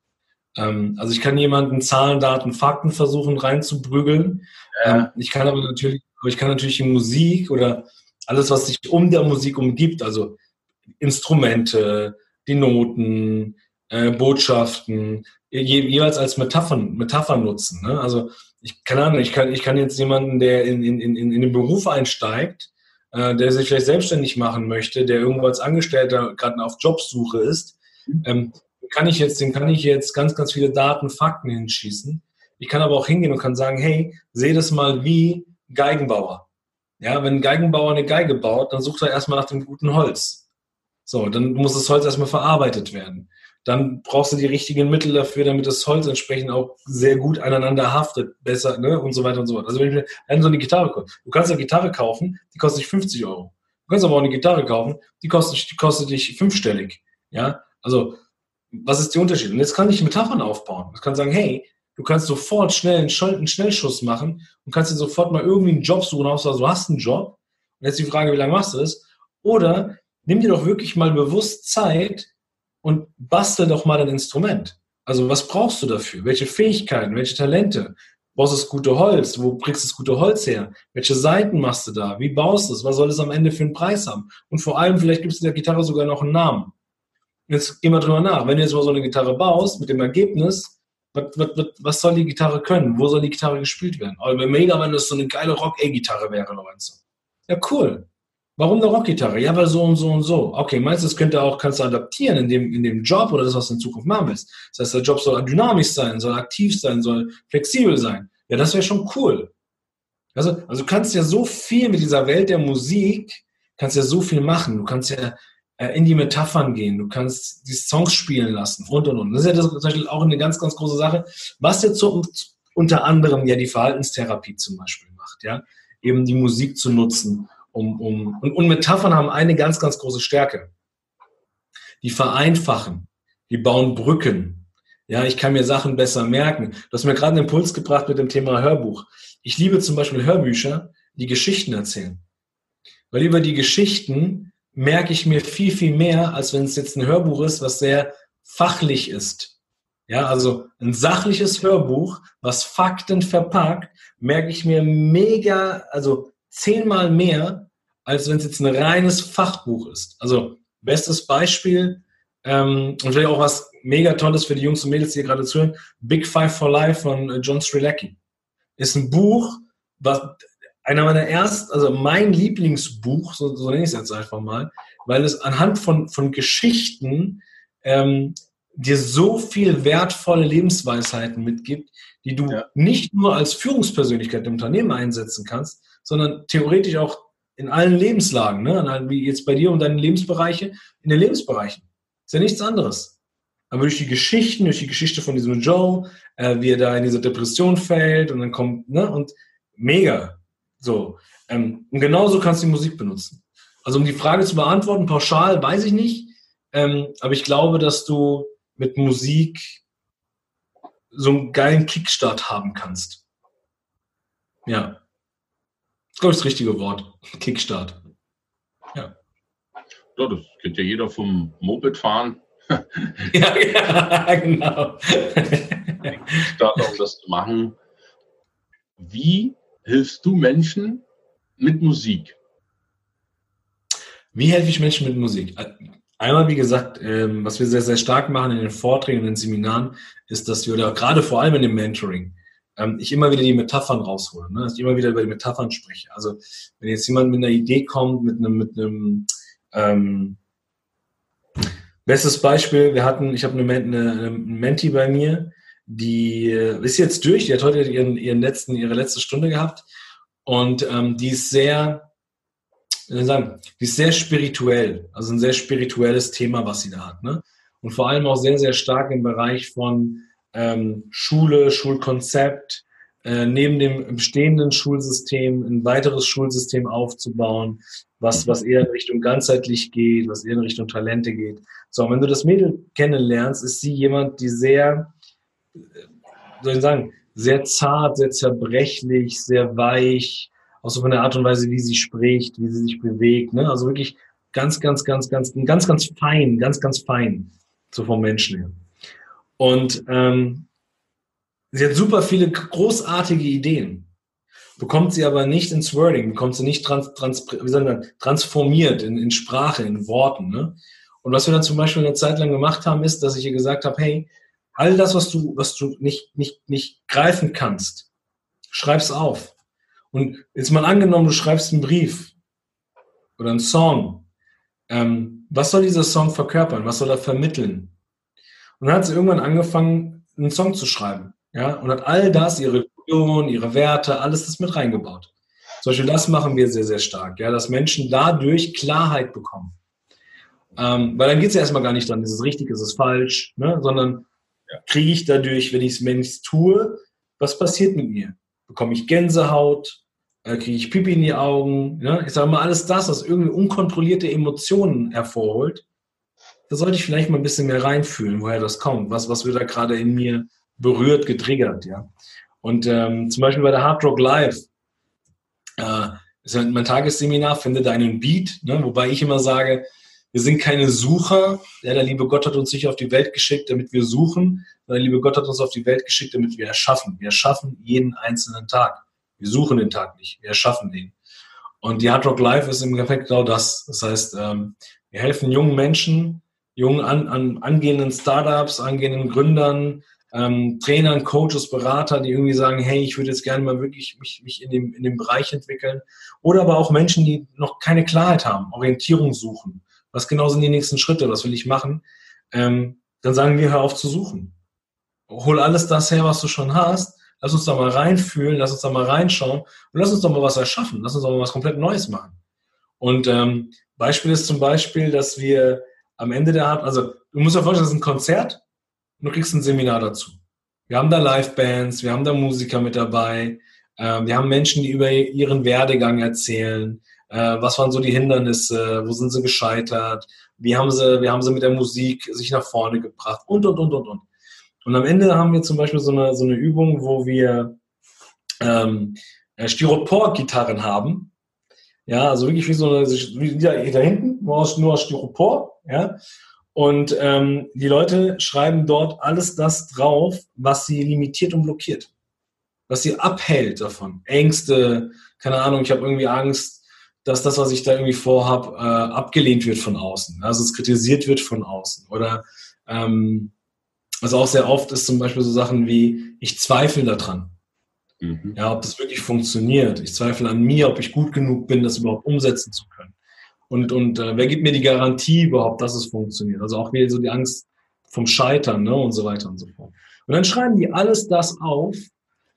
S3: Ähm, also ich kann jemanden Zahlen, Daten, Fakten versuchen reinzuprügeln. Ja. Ähm, ich kann aber natürlich, aber ich kann natürlich die Musik oder alles, was sich um der Musik umgibt, also Instrumente, die Noten, äh, Botschaften, je, jeweils als Metaphern, Metaphern nutzen. Ne? Also ich keine Ahnung, ich kann, ich kann jetzt jemanden, der in, in, in, in den Beruf einsteigt, äh, der sich vielleicht selbstständig machen möchte, der irgendwo als Angestellter gerade auf Jobsuche ist, mhm. ähm, kann ich jetzt, den kann ich jetzt ganz, ganz viele Daten, Fakten hinschießen. Ich kann aber auch hingehen und kann sagen, hey, seh das mal wie Geigenbauer. Ja, wenn ein Geigenbauer eine Geige baut, dann sucht er erstmal nach dem guten Holz. So, dann muss das Holz erstmal verarbeitet werden dann brauchst du die richtigen Mittel dafür, damit das Holz entsprechend auch sehr gut aneinander haftet, besser, ne, und so weiter und so fort. Also wenn mir so eine Gitarre kaufe, du kannst eine Gitarre kaufen, die kostet dich 50 Euro. Du kannst aber auch eine Gitarre kaufen, die kostet, die kostet dich fünfstellig. Ja, also, was ist der Unterschied? Und jetzt kann ich Metaphern aufbauen. Ich kann sagen, hey, du kannst sofort schnell einen, Schnellschuss machen und kannst dir sofort mal irgendwie einen Job suchen, außer du hast einen Job. Und jetzt die Frage, wie lange machst du das? Oder nimm dir doch wirklich mal bewusst Zeit, und bastel doch mal ein Instrument. Also was brauchst du dafür? Welche Fähigkeiten, welche Talente? Brauchst du das gute Holz? Wo bringst du das gute Holz her? Welche Seiten machst du da? Wie baust du es? Was soll es am Ende für einen Preis haben? Und vor allem, vielleicht gibst du der Gitarre sogar noch einen Namen. Jetzt gehen wir drüber nach. Wenn du jetzt mal so eine Gitarre baust, mit dem Ergebnis, was, was, was, was soll die Gitarre können? Wo soll die Gitarre gespielt werden? Aber mega, wenn das so eine geile Rock-E-Gitarre wäre, Lorenzo. Ja, cool. Warum eine Rockgitarre? Ja, weil so und so und so. Okay, meinst du, das könnte auch, kannst du adaptieren in dem, in dem Job oder das, was du in Zukunft machen willst? Das heißt, der Job soll dynamisch sein, soll aktiv sein, soll flexibel sein. Ja, das wäre schon cool. Also, also du kannst ja so viel mit dieser Welt der Musik, kannst ja so viel machen. Du kannst ja äh, in die Metaphern gehen, du kannst die Songs spielen lassen und und und. Das ist ja das, zum Beispiel auch eine ganz, ganz große Sache, was jetzt so unter anderem ja die Verhaltenstherapie zum Beispiel macht, ja, eben die Musik zu nutzen um, um, und, und Metaphern haben eine ganz, ganz große Stärke. Die vereinfachen, die bauen Brücken. Ja, ich kann mir Sachen besser merken. Du hast mir gerade einen Impuls gebracht mit dem Thema Hörbuch. Ich liebe zum Beispiel Hörbücher, die Geschichten erzählen. Weil über die Geschichten merke ich mir viel, viel mehr, als wenn es jetzt ein Hörbuch ist, was sehr fachlich ist. Ja, also ein sachliches Hörbuch, was Fakten verpackt, merke ich mir mega, also zehnmal mehr, als wenn es jetzt ein reines Fachbuch ist. Also bestes Beispiel ähm, und vielleicht auch was mega Tolles für die Jungs und Mädels, die hier gerade zuhören, Big Five for Life von äh, John Strilecki. Ist ein Buch, was einer meiner ersten, also mein Lieblingsbuch, so, so nenne ich es jetzt einfach mal, weil es anhand von, von Geschichten ähm, dir so viel wertvolle Lebensweisheiten mitgibt, die du ja. nicht nur als Führungspersönlichkeit im Unternehmen einsetzen kannst, sondern theoretisch auch in allen Lebenslagen, ne? wie jetzt bei dir und deinen Lebensbereiche, in den Lebensbereichen. Ist ja nichts anderes. Aber durch die Geschichten, durch die Geschichte von diesem Joe, äh, wie er da in diese Depression fällt und dann kommt, ne, und mega. So. Ähm, und genauso kannst du die Musik benutzen. Also um die Frage zu beantworten, pauschal weiß ich nicht, ähm, aber ich glaube, dass du mit Musik so einen geilen Kickstart haben kannst. Ja. Das ist, glaube ich, das richtige Wort. *laughs* Kickstart.
S2: Ja. Ja, das kennt ja jeder vom Moped fahren. *laughs*
S3: ja, ja, *laughs* genau.
S2: Start, um das zu machen. Wie hilfst du Menschen mit Musik?
S3: Wie helfe ich Menschen mit Musik? Einmal, wie gesagt, ähm, was wir sehr, sehr stark machen in den Vorträgen, in den Seminaren, ist, dass wir, oder gerade vor allem in dem Mentoring, ähm, ich immer wieder die Metaphern raushole, ne? dass ich immer wieder über die Metaphern spreche. Also wenn jetzt jemand mit einer Idee kommt, mit einem, mit einem ähm, bestes Beispiel, wir hatten, ich habe eine, eine, eine Menti bei mir, die äh, ist jetzt durch, die hat heute ihren, ihren letzten, ihre letzte Stunde gehabt und ähm, die ist sehr, wie soll ich sagen, die ist sehr spirituell, also ein sehr spirituelles Thema, was sie da hat. Ne? Und vor allem auch sehr, sehr stark im Bereich von ähm, Schule, Schulkonzept, äh, neben dem bestehenden Schulsystem ein weiteres Schulsystem aufzubauen, was, was eher in Richtung ganzheitlich geht, was eher in Richtung Talente geht. So, wenn du das Mädel kennenlernst, ist sie jemand, die sehr, soll ich sagen, sehr zart, sehr zerbrechlich, sehr weich, auch so von der Art und Weise, wie sie spricht, wie sie sich bewegt. Ne? Also wirklich ganz, ganz, ganz, ganz, ganz, ganz fein, ganz, ganz fein, so vom Menschen her. Und ähm, sie hat super viele großartige Ideen, bekommt sie aber nicht ins Wording, bekommt sie nicht trans, trans, wie soll man, transformiert in, in Sprache, in Worten. Ne? Und was wir dann zum Beispiel eine Zeit lang gemacht haben, ist, dass ich ihr gesagt habe, hey, all das, was du, was du nicht, nicht, nicht greifen kannst, schreib's auf. Und jetzt mal angenommen, du schreibst einen Brief oder einen Song. Ähm, was soll dieser Song verkörpern? Was soll er vermitteln? Und dann hat sie irgendwann angefangen, einen Song zu schreiben. Ja, und hat all das, ihre Vision, ihre Werte, alles das mit reingebaut. Zum Beispiel das machen wir sehr, sehr stark, ja, dass Menschen dadurch Klarheit bekommen. Ähm, weil dann geht es ja erstmal gar nicht dran, ist es richtig, ist es falsch, ne? sondern ja. kriege ich dadurch, wenn ich es tue, was passiert mit mir? Bekomme ich Gänsehaut? Äh, kriege ich Pipi in die Augen? Ne? Ich sage mal, alles das, was irgendwie unkontrollierte Emotionen hervorholt, da sollte ich vielleicht mal ein bisschen mehr reinfühlen, woher das kommt, was, was wird da gerade in mir berührt, getriggert, ja. Und ähm, zum Beispiel bei der Hard Rock Live, äh, ist ja mein Tagesseminar, finde deinen Beat, ne? wobei ich immer sage, wir sind keine Sucher. Ja, der liebe Gott hat uns nicht auf die Welt geschickt, damit wir suchen. Der liebe Gott hat uns auf die Welt geschickt, damit wir erschaffen. Wir erschaffen jeden einzelnen Tag. Wir suchen den Tag nicht. Wir erschaffen den. Und die Hard Rock Life ist im Endeffekt genau das. Das heißt, ähm, wir helfen jungen Menschen, jungen an, an, angehenden Startups, angehenden Gründern, ähm, Trainern, Coaches, Berater, die irgendwie sagen, hey, ich würde jetzt gerne mal wirklich mich, mich in, dem, in dem Bereich entwickeln. Oder aber auch Menschen, die noch keine Klarheit haben, Orientierung suchen was genau sind die nächsten Schritte, was will ich machen, ähm, dann sagen wir, hör auf zu suchen. Hol alles das her, was du schon hast, lass uns da mal reinfühlen, lass uns da mal reinschauen und lass uns doch mal was erschaffen, lass uns doch mal was komplett Neues machen. Und ähm, Beispiel ist zum Beispiel, dass wir am Ende der Art, also du musst dir vorstellen, das ist ein Konzert und du kriegst ein Seminar dazu. Wir haben da Live-Bands, wir haben da Musiker mit dabei, äh, wir haben Menschen, die über ihren Werdegang erzählen, äh, was waren so die Hindernisse? Wo sind sie gescheitert? Wie haben sie, wie haben sie mit der Musik sich nach vorne gebracht? Und, und, und, und, und. Und am Ende haben wir zum Beispiel so eine, so eine Übung, wo wir ähm, äh, Styropor-Gitarren haben. Ja, also wirklich wie so eine, wie da, da hinten, nur aus, nur aus Styropor, ja. Und ähm, die Leute schreiben dort alles das drauf, was sie limitiert und blockiert. Was sie abhält davon. Ängste, keine Ahnung, ich habe irgendwie Angst, dass das, was ich da irgendwie vorhab, äh, abgelehnt wird von außen. Also es kritisiert wird von außen. Oder ähm, also auch sehr oft ist zum Beispiel so Sachen wie, ich zweifle daran. Mhm. Ja, ob das wirklich funktioniert. Ich zweifle an mir, ob ich gut genug bin, das überhaupt umsetzen zu können. Und, und äh, wer gibt mir die Garantie überhaupt, dass es funktioniert? Also auch wieder so die Angst vom Scheitern ne, und so weiter und so fort. Und dann schreiben die alles das auf,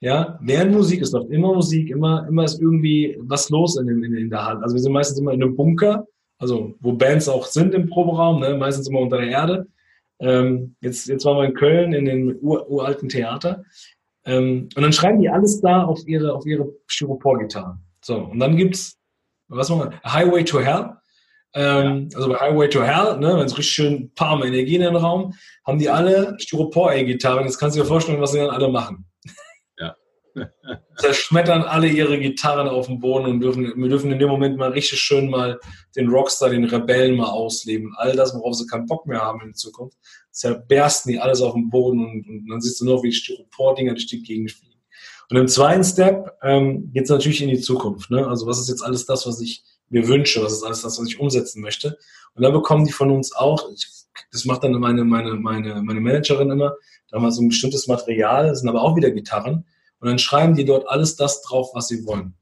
S3: ja, während Musik, es läuft immer Musik, immer, immer ist irgendwie was los in, in, in der Hand. Also wir sind meistens immer in einem Bunker, also wo Bands auch sind im Proberaum, ne, meistens immer unter der Erde. Ähm, jetzt, jetzt waren wir in Köln in dem ur, uralten Theater. Ähm, und dann schreiben die alles da auf ihre, auf ihre Styropor-Gitarren. So, und dann gibt's, was machen wir? Highway to Hell. Ähm, ja. Also bei Highway to Hell, ne, wenn es richtig schön paar Energie in den Raum, haben die alle Styropor-E-Gitarren. Jetzt kannst du dir vorstellen, was sie dann alle machen *laughs* zerschmettern alle ihre Gitarren auf dem Boden und dürfen, wir dürfen in dem Moment mal richtig schön mal den Rockstar, den Rebellen mal ausleben. All das, worauf sie keinen Bock mehr haben in Zukunft, zerbersten die alles auf dem Boden und, und dann siehst du nur, wie Styropor-Dinger durch die Gegend fliegen. Und im zweiten Step ähm, geht es natürlich in die Zukunft. Ne? Also was ist jetzt alles das, was ich mir wünsche? Was ist alles das, was ich umsetzen möchte? Und dann bekommen die von uns auch, ich, das macht dann meine, meine, meine, meine Managerin immer, da haben wir so ein bestimmtes Material, das sind aber auch wieder Gitarren, und dann schreiben die dort alles das drauf, was sie wollen.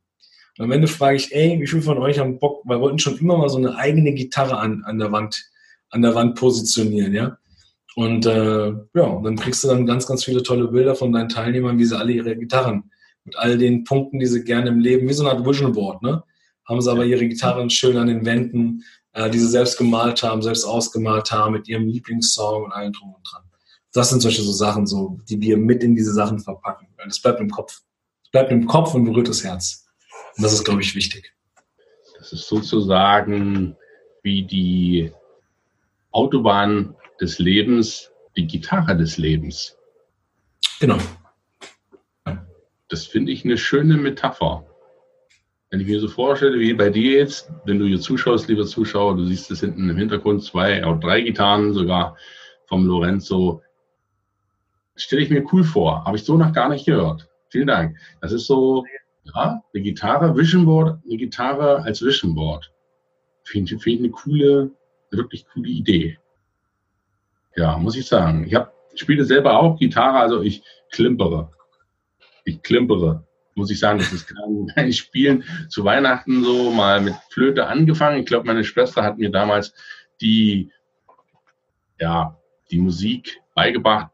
S3: Und am Ende frage ich, ey, wie viele von euch haben Bock, weil wir wollten schon immer mal so eine eigene Gitarre an, an der Wand, an der Wand positionieren, ja. Und äh, ja, und dann kriegst du dann ganz, ganz viele tolle Bilder von deinen Teilnehmern, wie sie alle ihre Gitarren mit all den Punkten, die sie gerne im Leben, wie so eine Art Vision Board, ne? Haben sie aber ihre Gitarren schön an den Wänden, äh, die sie selbst gemalt haben, selbst ausgemalt haben, mit ihrem Lieblingssong und allem drum und dran. Das sind solche so Sachen, so, die wir mit in diese Sachen verpacken. Das bleibt im Kopf. Das bleibt im Kopf und berührt das Herz. Und das ist, glaube ich, wichtig.
S2: Das ist sozusagen wie die Autobahn des Lebens, die Gitarre des Lebens.
S3: Genau.
S2: Das finde ich eine schöne Metapher. Wenn ich mir so vorstelle, wie bei dir jetzt, wenn du hier zuschaust, lieber Zuschauer, du siehst es hinten im Hintergrund zwei oder drei Gitarren sogar vom Lorenzo, stelle ich mir cool vor. Habe ich so noch gar nicht gehört. Vielen Dank. Das ist so, ja, eine Gitarre, Vision Board, eine Gitarre als Vision Board. Finde find ich eine coole, wirklich coole Idee. Ja, muss ich sagen. Ich habe spiele selber auch Gitarre, also ich klimpere. Ich klimpere. Muss ich sagen, das ist kein, *laughs* Spielen. Zu Weihnachten so mal mit Flöte angefangen. Ich glaube, meine Schwester hat mir damals die, ja, die Musik beigebracht.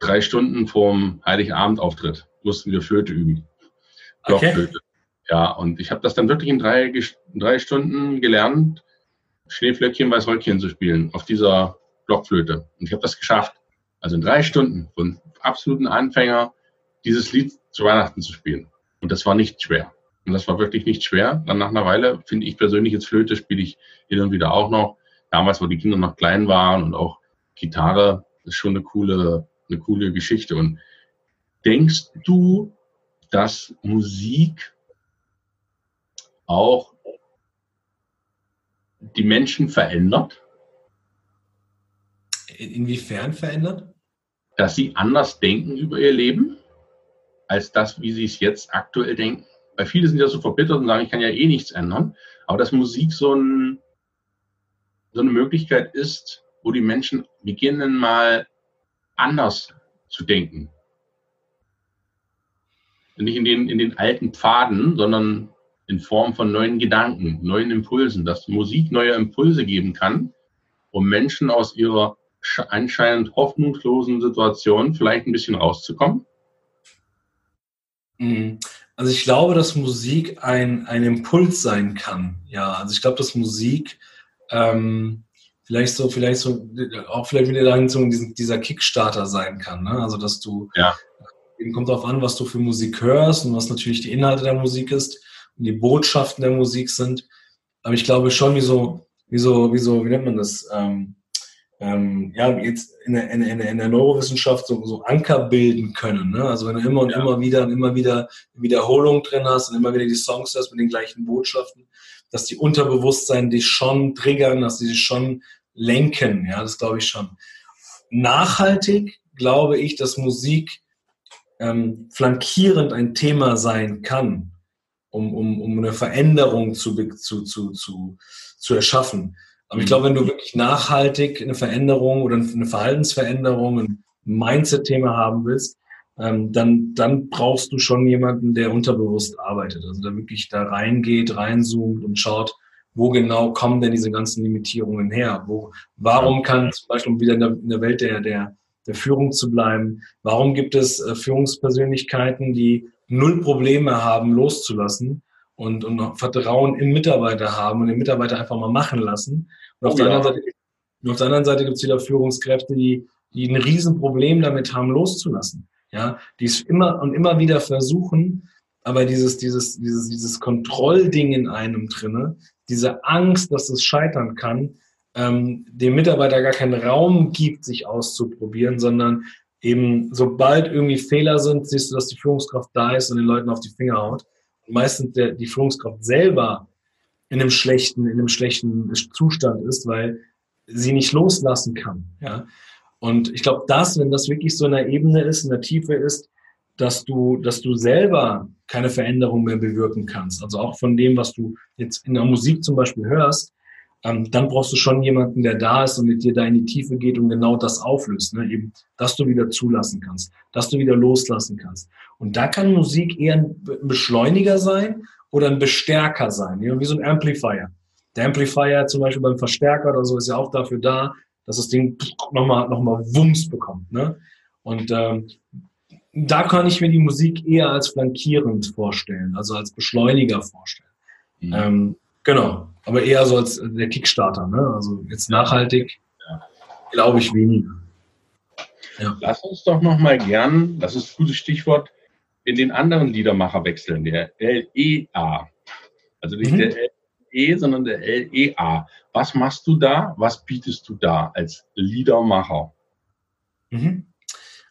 S2: Drei Stunden vorm Heiligabendauftritt mussten wir Flöte üben.
S3: Okay.
S2: Ja, und ich habe das dann wirklich in drei, in drei Stunden gelernt, Schneeflöckchen, Weißröckchen zu spielen auf dieser Blockflöte. Und ich habe das geschafft. Also in drei Stunden von absoluten Anfänger dieses Lied zu Weihnachten zu spielen. Und das war nicht schwer. Und das war wirklich nicht schwer. Dann nach einer Weile finde ich persönlich jetzt Flöte spiele ich hin und wieder auch noch. Damals, wo die Kinder noch klein waren und auch Gitarre, ist schon eine coole, eine coole Geschichte. Und denkst du, dass Musik auch die Menschen verändert?
S3: Inwiefern verändert?
S2: Dass sie anders denken über ihr Leben, als das, wie sie es jetzt aktuell denken. Weil viele sind ja so verbittert und sagen, ich kann ja eh nichts ändern. Aber dass Musik so, ein, so eine Möglichkeit ist, wo die Menschen beginnen mal anders zu denken. Nicht in den, in den alten Pfaden, sondern in Form von neuen Gedanken, neuen Impulsen, dass Musik neue Impulse geben kann, um Menschen aus ihrer anscheinend hoffnungslosen Situation vielleicht ein bisschen rauszukommen?
S3: Mhm. Also ich glaube, dass Musik ein, ein Impuls sein kann. Ja, also ich glaube, dass Musik ähm, vielleicht so, vielleicht so, auch vielleicht wieder dahin so dieser Kickstarter sein kann. Ne? Also dass du,
S2: ja.
S3: eben kommt darauf an, was du für Musik hörst und was natürlich die Inhalte der Musik ist und die Botschaften der Musik sind. Aber ich glaube schon, wie so, wie so, wie so, wie nennt man das? Ähm, ähm, ja, jetzt in der, in, in, in der Neurowissenschaft so, so, Anker bilden können. Ne? Also wenn du immer und ja. immer wieder und immer wieder Wiederholung drin hast und immer wieder die Songs hast mit den gleichen Botschaften, dass die Unterbewusstsein dich schon triggern, dass die dich schon lenken. Ja, das glaube ich schon. Nachhaltig glaube ich, dass Musik ähm, flankierend ein Thema sein kann, um, um, um eine Veränderung zu, zu, zu, zu, zu erschaffen. Aber ich glaube, wenn du wirklich nachhaltig eine Veränderung oder eine Verhaltensveränderung, ein Mindset-Thema haben willst, ähm, dann, dann brauchst du schon jemanden, der unterbewusst arbeitet. Also der wirklich da reingeht, reinzoomt und schaut, wo genau kommen denn diese ganzen Limitierungen her? Wo, warum kann zum Beispiel, um wieder in der, in der Welt der, der, der Führung zu bleiben, warum gibt es äh, Führungspersönlichkeiten, die null Probleme haben, loszulassen und, und Vertrauen im Mitarbeiter haben und den Mitarbeiter einfach mal machen lassen? Und auf, oh, der, ja. anderen Seite, auf der anderen Seite gibt es wieder Führungskräfte, die, die ein Riesenproblem damit haben, loszulassen. Ja, die es immer und immer wieder versuchen, aber dieses, dieses, dieses, dieses Kontrollding in einem drinne, diese Angst, dass es scheitern kann, ähm, dem Mitarbeiter gar keinen Raum gibt, sich auszuprobieren, sondern eben sobald irgendwie Fehler sind, siehst du, dass die Führungskraft da ist und den Leuten auf die Finger haut. Meistens der, die Führungskraft selber in einem schlechten, in einem schlechten Zustand ist, weil sie nicht loslassen kann. Ja. Und ich glaube, das, wenn das wirklich so in der Ebene ist, in der Tiefe ist, dass du, dass du selber keine Veränderung mehr bewirken kannst. Also auch von dem, was du jetzt in der Musik zum Beispiel hörst, ähm, dann brauchst du schon jemanden, der da ist und mit dir da in die Tiefe geht und genau das auflöst. Ne? Eben, dass du wieder zulassen kannst, dass du wieder loslassen kannst. Und da kann Musik eher ein Beschleuniger sein oder ein Bestärker sein, ja? wie so ein Amplifier. Der Amplifier zum Beispiel beim Verstärker oder so ist ja auch dafür da, dass das Ding nochmal noch mal Wumms bekommt. Ne? Und ähm, da kann ich mir die Musik eher als flankierend vorstellen, also als Beschleuniger vorstellen. Mhm. Ähm, genau, aber eher so als der Kickstarter. Ne? Also jetzt nachhaltig, ja. glaube ich weniger.
S2: Ja. Lass uns doch noch mal gern, das ist ein gutes Stichwort, in den anderen Liedermacher wechseln, der LEA. Also nicht mhm. der LE, sondern der LEA. Was machst du da? Was bietest du da als Liedermacher?
S3: Mhm.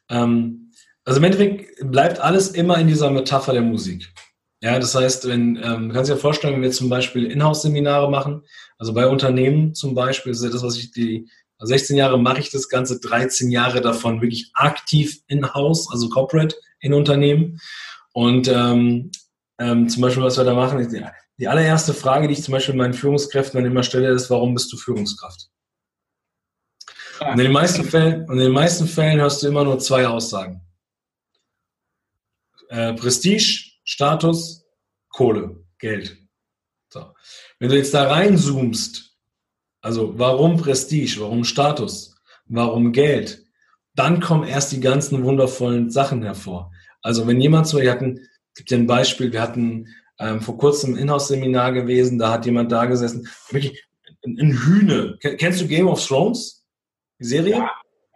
S3: Ähm, also im Endeffekt bleibt alles immer in dieser Metapher der Musik. Ja, das heißt, wenn, ähm, du kannst dir vorstellen, wenn wir zum Beispiel Inhouse-Seminare machen, also bei Unternehmen zum Beispiel, das ist ja das, was ich die 16 Jahre mache ich das Ganze, 13 Jahre davon wirklich aktiv in-house, also corporate in Unternehmen. Und ähm, ähm, zum Beispiel, was wir da machen, die, die allererste Frage, die ich zum Beispiel meinen Führungskräften dann immer stelle, ist, warum bist du Führungskraft? Und in den meisten Fällen, in den meisten Fällen hörst du immer nur zwei Aussagen. Äh, Prestige, Status, Kohle, Geld. So. Wenn du jetzt da reinzoomst, also warum Prestige, warum Status, warum Geld, dann kommen erst die ganzen wundervollen Sachen hervor. Also wenn jemand so, wir hatten, gibt dir ein Beispiel, wir hatten ähm, vor kurzem ein Inhouse-Seminar gewesen, da hat jemand da gesessen, wirklich ein, Hühne. Kennst du Game of Thrones? Die Serie?
S2: Ja.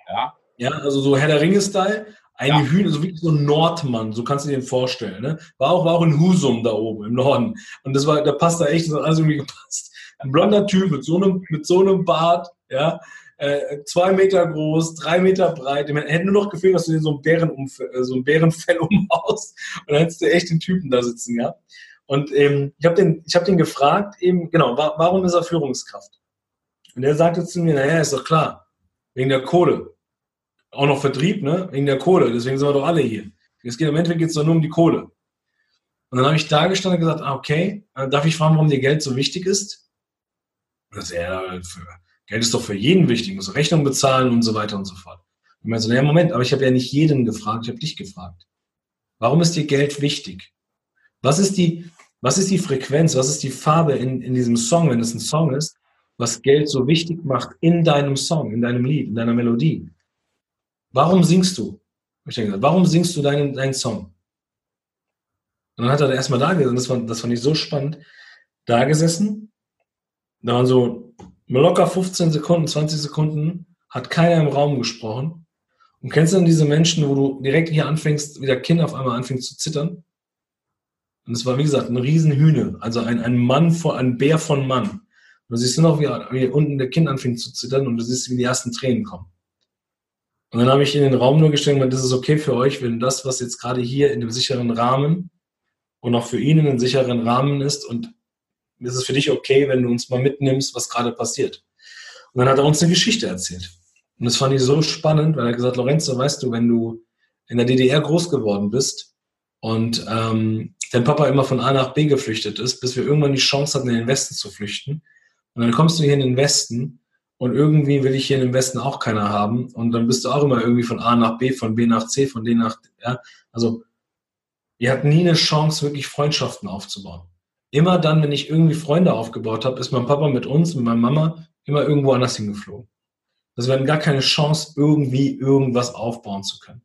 S2: Ja,
S3: ja also so Herr der Ringe-Style. Ein
S2: Ja.
S3: Hühner, so wirklich so ein Nordmann, so kannst du dir den vorstellen. Ne? War, auch, war auch in Husum da oben im Norden. Und das war, da passt da echt, das hat alles irgendwie gepasst. Ein blonder Typ mit so einem, mit so einem Bart, ja, äh, zwei Meter groß, drei Meter breit. Dem hätte nur noch gefehlt, dass du dir so ein, Bärenumf äh, so ein Bärenfell *laughs* umhaust und dann hättest du echt den Typen da sitzen, ja. Und ähm, ich habe den, ich hab den gefragt, eben, genau, wa warum ist er Führungskraft? Und er sagte zu mir, naja, ist doch klar, wegen der Kohle. Auch noch Vertrieb, ne? Wegen der Kohle, deswegen sind wir doch alle hier. Es geht im Endeffekt geht's nur um die Kohle. Und dann habe ich da gestanden und gesagt, ah, okay, äh, darf ich fragen, warum dir Geld so wichtig ist? Und das, ja, für, Geld ist doch für jeden wichtig, muss Rechnung bezahlen und so weiter und so fort. Und ich so, naja, Moment, aber ich habe ja nicht jeden gefragt, ich habe dich gefragt. Warum ist dir Geld wichtig? Was ist die, was ist die Frequenz, was ist die Farbe in, in diesem Song, wenn es ein Song ist, was Geld so wichtig macht in deinem Song, in deinem Lied, in deiner Melodie? Warum singst du? Ich dann gesagt, warum singst du deinen, deinen Song? Und dann hat er erstmal da gesessen, das, das fand ich so spannend, da gesessen, da waren so locker 15 Sekunden, 20 Sekunden, hat keiner im Raum gesprochen. Und kennst du dann diese Menschen, wo du direkt hier anfängst, wie der Kind auf einmal anfängt zu zittern? Und es war, wie gesagt, ein Riesenhühne, also ein, ein Mann vor, ein Bär von Mann. Und du siehst nur noch, wie, wie unten der Kind anfängt zu zittern und du siehst, wie die ersten Tränen kommen. Und dann habe ich in den Raum nur gestellt, das ist okay für euch, wenn das, was jetzt gerade hier in dem sicheren Rahmen und auch für ihn in einem sicheren Rahmen ist und ist es für dich okay, wenn du uns mal mitnimmst, was gerade passiert. Und dann hat er uns eine Geschichte erzählt. Und das fand ich so spannend, weil er gesagt, Lorenzo, weißt du, wenn du in der DDR groß geworden bist und ähm, dein Papa immer von A nach B geflüchtet ist, bis wir irgendwann die Chance hatten, in den Westen zu flüchten. Und dann kommst du hier in den Westen und irgendwie will ich hier im Westen auch keiner haben. Und dann bist du auch immer irgendwie von A nach B, von B nach C, von D nach, ja. Also, ihr habt nie eine Chance, wirklich Freundschaften aufzubauen. Immer dann, wenn ich irgendwie Freunde aufgebaut habe, ist mein Papa mit uns, mit meiner Mama immer irgendwo anders hingeflogen. Also wir hatten gar keine Chance, irgendwie irgendwas aufbauen zu können.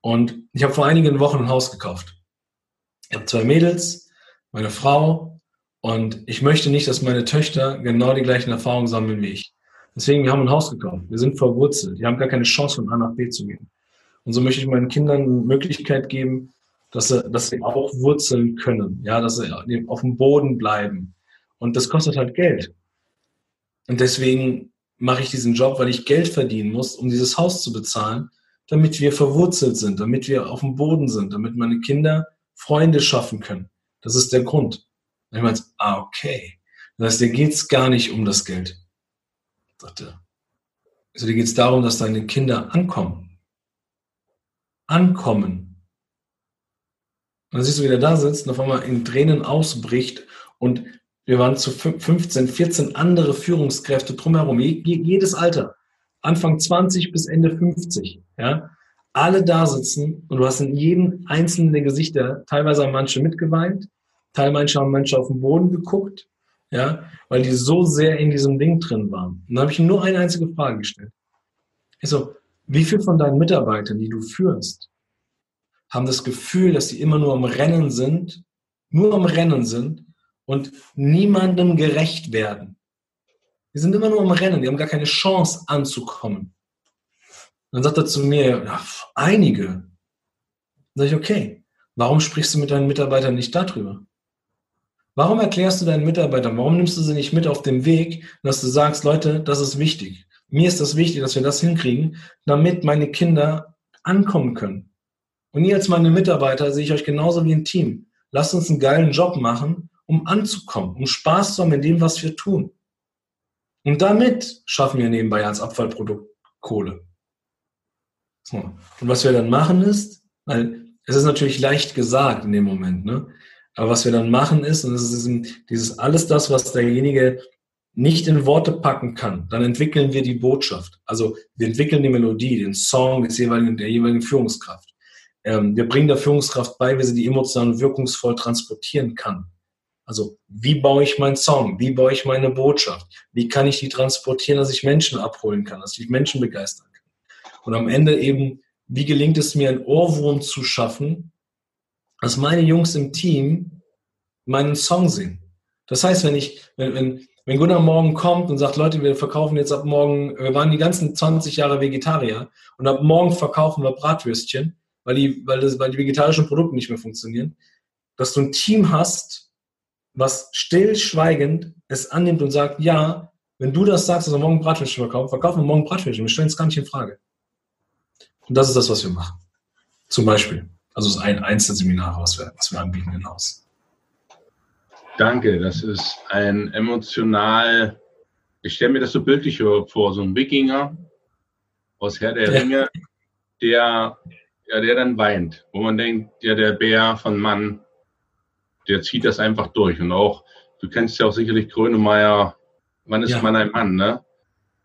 S3: Und ich habe vor einigen Wochen ein Haus gekauft. Ich habe zwei Mädels, meine Frau und ich möchte nicht, dass meine Töchter genau die gleichen Erfahrungen sammeln wie ich. Deswegen, wir haben ein Haus gekauft. Wir sind verwurzelt. Die haben gar keine Chance, von A nach B zu gehen. Und so möchte ich meinen Kindern eine Möglichkeit geben, dass sie, dass sie auch wurzeln können. Ja, dass sie auf dem Boden bleiben. Und das kostet halt Geld. Und deswegen mache ich diesen Job, weil ich Geld verdienen muss, um dieses Haus zu bezahlen, damit wir verwurzelt sind, damit wir auf dem Boden sind, damit meine Kinder Freunde schaffen können. Das ist der Grund. Und ich meinte, ah, okay. Das heißt, dir geht's gar nicht um das Geld. Sagte, also dir geht's darum, dass deine Kinder ankommen. Ankommen. Und dann siehst du, wie der da sitzt und auf einmal in Tränen ausbricht und wir waren zu 15, 14 andere Führungskräfte drumherum, jedes Alter, Anfang 20 bis Ende 50, ja, alle da sitzen und du hast in jedem einzelnen der Gesichter, teilweise haben manche mitgeweint, teilweise haben manche auf den Boden geguckt, ja, weil die so sehr in diesem Ding drin waren. Und da habe ich nur eine einzige Frage gestellt. Ich so, wie viel von deinen Mitarbeitern, die du führst, haben das Gefühl, dass sie immer nur am Rennen sind, nur am Rennen sind und niemandem gerecht werden. Die sind immer nur am Rennen, die haben gar keine Chance anzukommen. Dann sagt er zu mir, ja, einige. Dann sage ich, okay, warum sprichst du mit deinen Mitarbeitern nicht darüber? Warum erklärst du deinen Mitarbeitern, warum nimmst du sie nicht mit auf dem Weg, dass du sagst, Leute, das ist wichtig. Mir ist das wichtig, dass wir das hinkriegen, damit meine Kinder ankommen können. Und ihr als meine Mitarbeiter sehe ich euch genauso wie ein Team. lass uns einen geilen Job machen, um anzukommen, um Spaß zu haben in dem, was wir tun. Und damit schaffen wir nebenbei als Abfallprodukt Kohle. So. Und was wir dann machen ist, weil es ist natürlich leicht gesagt in dem Moment, ne? Aber was wir dann machen ist, und es ist dieses alles das, was derjenige nicht in Worte packen kann, dann entwickeln wir die Botschaft. Also wir entwickeln die Melodie, den Song des jeweiligen, der jeweiligen Führungskraft. Ähm, wir bringen der Führungskraft bei, wie sie die emotional wirkungsvoll transportieren kann. Also wie baue ich meinen Song? Wie baue ich meine Botschaft? Wie kann ich die transportieren, dass ich Menschen abholen kann, dass ich Menschen begeistern kann? Und am Ende eben, wie gelingt es mir, einen Ohrwurm zu schaffen, dass meine Jungs im Team meinen Song singen? Das heißt, wenn ich, wenn, wenn, wenn Gunnar morgen kommt und sagt, Leute, wir verkaufen jetzt ab morgen, wir waren die ganzen 20 Jahre Vegetarier und ab morgen verkaufen wir Bratwürstchen, weil die, weil, das, weil die vegetarischen Produkte nicht mehr funktionieren, dass du ein Team hast, was stillschweigend es annimmt und sagt, ja, wenn du das sagst, dass wir morgen Bratwürstchen verkaufen, verkaufen wir morgen Bratwürstchen. Wir stellen es gar nicht in Frage. Und das ist das, was wir machen. Zum Beispiel. Also es ist ein Einzelseminar, was wir, was wir anbieten in Haus.
S2: Danke, das ist ein emotional, ich stelle mir das so bildlich vor, so ein Wikinger aus Herr der Ringe, der, ja, der dann weint, wo man denkt, ja, der Bär von Mann, der zieht das einfach durch. Und auch, du kennst ja auch sicherlich Grönemeyer, wann ist ja. man ein Mann, ne?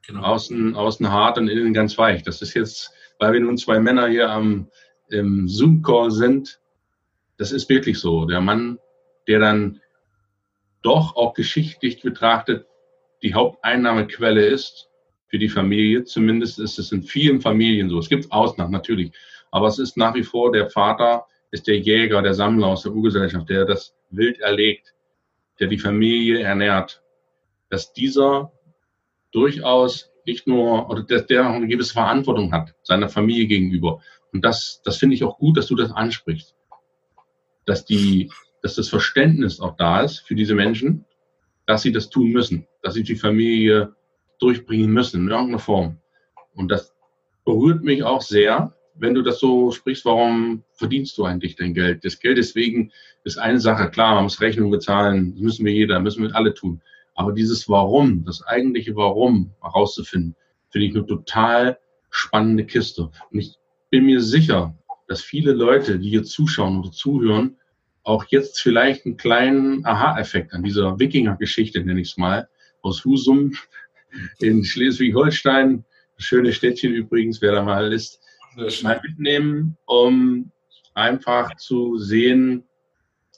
S2: Genau. Außen, außen hart und innen ganz weich. Das ist jetzt, weil wir nun zwei Männer hier am im Zoom-Call sind, das ist wirklich so. Der Mann, der dann doch auch geschichtlich betrachtet die Haupteinnahmequelle ist für die Familie. Zumindest ist es in vielen Familien so. Es gibt Ausnahmen natürlich, aber es ist nach wie vor der Vater, ist der Jäger, der Sammler aus der Urgesellschaft, der das Wild erlegt, der die Familie ernährt, dass dieser durchaus nicht nur, oder dass der auch eine gewisse Verantwortung hat, seiner Familie gegenüber. Und das, das finde ich auch gut, dass du das ansprichst. Dass die, dass das Verständnis auch da ist für diese Menschen, dass sie das tun müssen, dass sie die Familie durchbringen müssen in irgendeiner Form. Und das berührt mich auch sehr, wenn du das so sprichst, warum verdienst du eigentlich dein Geld? Das Geld deswegen ist eine Sache, klar, man muss Rechnung bezahlen, das müssen wir jeder, müssen wir alle tun. Aber dieses Warum, das eigentliche Warum herauszufinden, finde ich eine total spannende Kiste. Und ich bin mir sicher, dass viele Leute, die hier zuschauen oder zuhören, auch jetzt vielleicht einen kleinen Aha-Effekt an dieser Wikinger-Geschichte, nenne ich es mal, aus Husum in Schleswig-Holstein, schöne Städtchen übrigens, wer da mal ist, mal mitnehmen, um einfach zu sehen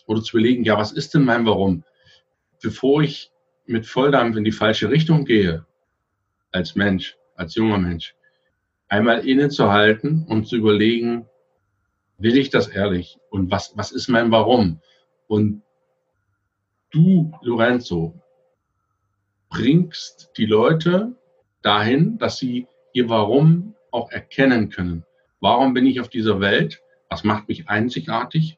S2: oder zu überlegen, ja, was ist denn mein Warum? Bevor ich mit Volldampf in die falsche Richtung gehe, als Mensch, als junger Mensch, einmal innezuhalten und zu überlegen, will ich das ehrlich? Und was, was ist mein Warum? Und du, Lorenzo, bringst die Leute dahin, dass sie ihr Warum auch erkennen können. Warum bin ich auf dieser Welt? Was macht mich einzigartig?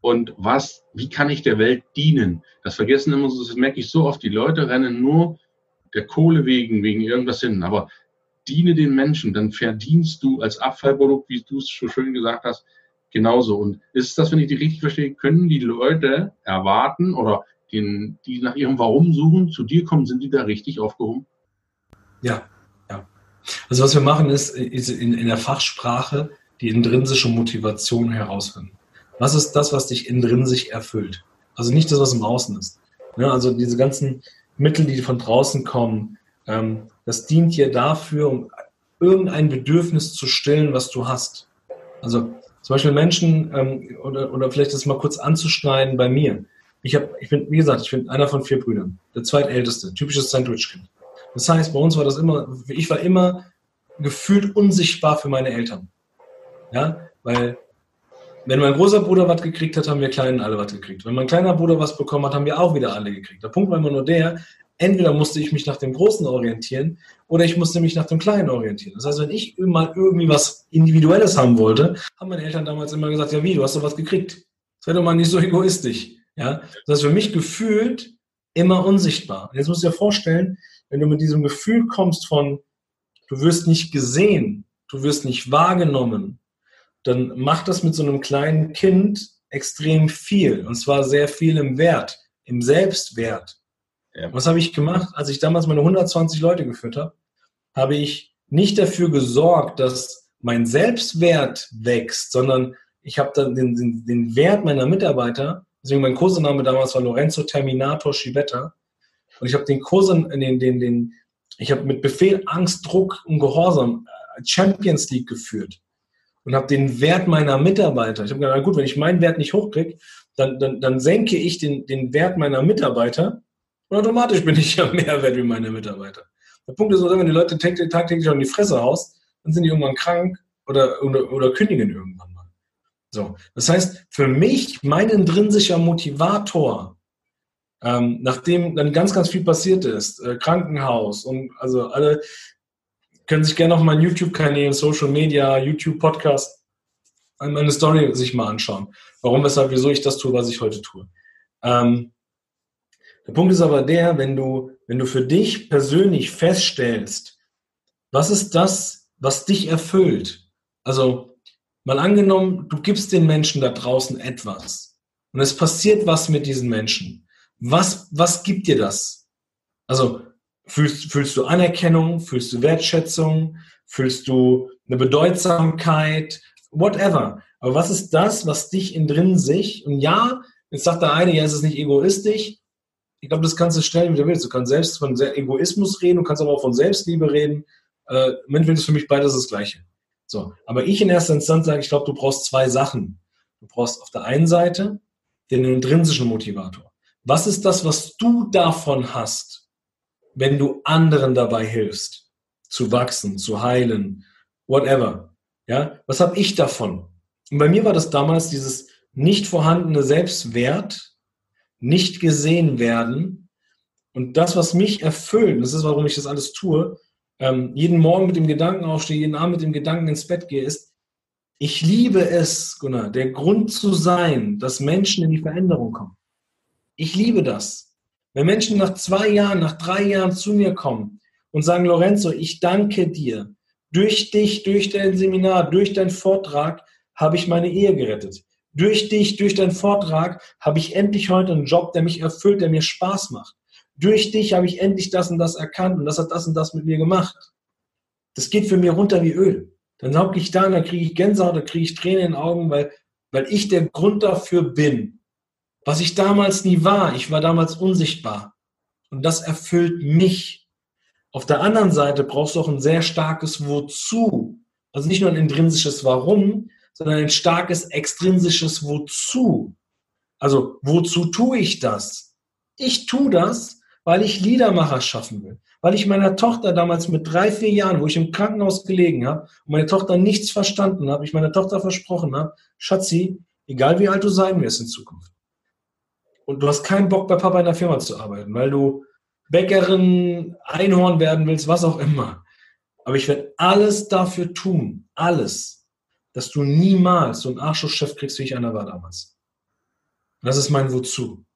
S2: Und was, wie kann ich der Welt dienen? Das vergessen immer so, das merke ich so oft. Die Leute rennen nur der Kohle wegen, wegen irgendwas hin. Aber diene den Menschen, dann verdienst du als Abfallprodukt, wie du es so schön gesagt hast, genauso. Und ist das, wenn ich die richtig verstehe, können die Leute erwarten oder den, die nach ihrem Warum suchen, zu dir kommen, sind die da richtig aufgehoben?
S3: Ja, also was wir machen ist, ist in, in der Fachsprache die intrinsische Motivation herausfinden. Was ist das, was dich intrinsisch erfüllt? Also nicht das, was im Außen ist. Ja, also diese ganzen Mittel, die von draußen kommen, das dient dir dafür, um irgendein Bedürfnis zu stillen, was du hast. Also zum Beispiel Menschen, ähm, oder, oder vielleicht das mal kurz anzuschneiden bei mir. Ich, hab, ich bin, wie gesagt, ich bin einer von vier Brüdern, der zweitälteste, typisches Sandwich-Kind. Das heißt, bei uns war das immer, ich war immer gefühlt unsichtbar für meine Eltern. Ja, weil wenn mein großer Bruder was gekriegt hat, haben wir Kleinen alle was gekriegt. Wenn mein kleiner Bruder was bekommen hat, haben wir auch wieder alle gekriegt. Der Punkt war immer nur der, entweder musste ich mich nach dem Großen orientieren oder ich musste mich nach dem Kleinen orientieren. Das heißt, wenn ich mal irgendwie was Individuelles haben wollte, haben meine Eltern damals immer gesagt, ja wie, du hast doch was gekriegt. Sei doch mal nicht so egoistisch. Ja, das heißt, für mich gefühlt immer unsichtbar. Und jetzt musst du dir vorstellen, wenn du mit diesem Gefühl kommst von, du wirst nicht gesehen, du wirst nicht wahrgenommen, dann macht das mit so einem kleinen Kind extrem viel. Und zwar sehr viel im Wert, im Selbstwert. Ja. Was habe ich gemacht? Als ich damals meine 120 Leute geführt habe, habe ich nicht dafür gesorgt, dass mein Selbstwert wächst, sondern ich habe dann den, den, den Wert meiner Mitarbeiter, deswegen mein Kursename damals war Lorenzo Terminator Schibetta, und ich habe den Kursen, den, den, den, ich habe mit Befehl, Angst, Druck und Gehorsam äh, Champions League geführt und habe den Wert meiner Mitarbeiter. Ich habe gedacht, gut, wenn ich meinen Wert nicht hochkriege, dann, dann, dann senke ich den, den Wert meiner Mitarbeiter und automatisch bin ich ja mehr wert wie meine Mitarbeiter. Der Punkt ist nur, wenn die Leute tagtäglich auf die Fresse haust, dann sind die irgendwann krank oder, oder, oder kündigen irgendwann mal. So. Das heißt, für mich, mein intrinsischer Motivator, ähm, nachdem dann ganz, ganz viel passiert ist, äh, Krankenhaus und also alle können sich gerne auf meinen YouTube-Kanälen, Social Media, YouTube-Podcast, meine Story sich mal anschauen. Warum, weshalb, wieso ich das tue, was ich heute tue. Ähm, der Punkt ist aber der, wenn du, wenn du für dich persönlich feststellst, was ist das, was dich erfüllt? Also, mal angenommen, du gibst den Menschen da draußen etwas und es passiert was mit diesen Menschen. Was, was gibt dir das? Also, fühlst, fühlst du Anerkennung, fühlst du Wertschätzung, fühlst du eine Bedeutsamkeit, whatever. Aber was ist das, was dich in drin sich, und ja, jetzt sagt der eine, ja, es ist nicht egoistisch, ich glaube, das kannst du wie du willst. Du kannst selbst von Egoismus reden, du kannst aber auch von Selbstliebe reden. Äh, Im Endeffekt ist für mich beides das Gleiche. So, aber ich in erster Instanz sage, ich glaube, du brauchst zwei Sachen. Du brauchst auf der einen Seite den intrinsischen Motivator. Was ist das, was du davon hast, wenn du anderen dabei hilfst, zu wachsen, zu heilen, whatever? Ja, was habe ich davon? Und bei mir war das damals dieses nicht vorhandene Selbstwert, nicht gesehen werden. Und das, was mich erfüllt, das ist, warum ich das alles tue, ähm, jeden Morgen mit dem Gedanken aufstehe, jeden Abend mit dem Gedanken ins Bett gehe, ist, ich liebe es, Gunnar, der Grund zu sein, dass Menschen in die Veränderung kommen. Ich liebe das. Wenn Menschen nach zwei Jahren, nach drei Jahren zu mir kommen und sagen, Lorenzo, ich danke dir. Durch dich, durch dein Seminar, durch deinen Vortrag habe ich meine Ehe gerettet. Durch dich, durch deinen Vortrag habe ich endlich heute einen Job, der mich erfüllt, der mir Spaß macht. Durch dich habe ich endlich das und das erkannt und das hat das und das mit mir gemacht. Das geht für mich runter wie Öl. Dann hocke ich da und dann kriege ich Gänsehaut, dann kriege ich Tränen in den Augen, weil, weil ich der Grund dafür bin. Was ich damals nie war. Ich war damals unsichtbar. Und das erfüllt mich. Auf der anderen Seite brauchst du auch ein sehr starkes Wozu. Also nicht nur ein intrinsisches Warum, sondern ein starkes extrinsisches Wozu. Also, wozu tue ich das? Ich tue das, weil ich Liedermacher schaffen will. Weil ich meiner Tochter damals mit drei, vier Jahren, wo ich im Krankenhaus gelegen habe und meine Tochter nichts verstanden habe, ich meiner Tochter versprochen habe, Schatzi, egal wie alt du sein wirst in Zukunft. Und du hast keinen Bock, bei Papa in der Firma zu arbeiten, weil du Bäckerin, Einhorn werden willst, was auch immer. Aber ich werde alles dafür tun, alles, dass du niemals so einen Arschlochchef kriegst, wie ich einer war damals. das ist mein Wozu.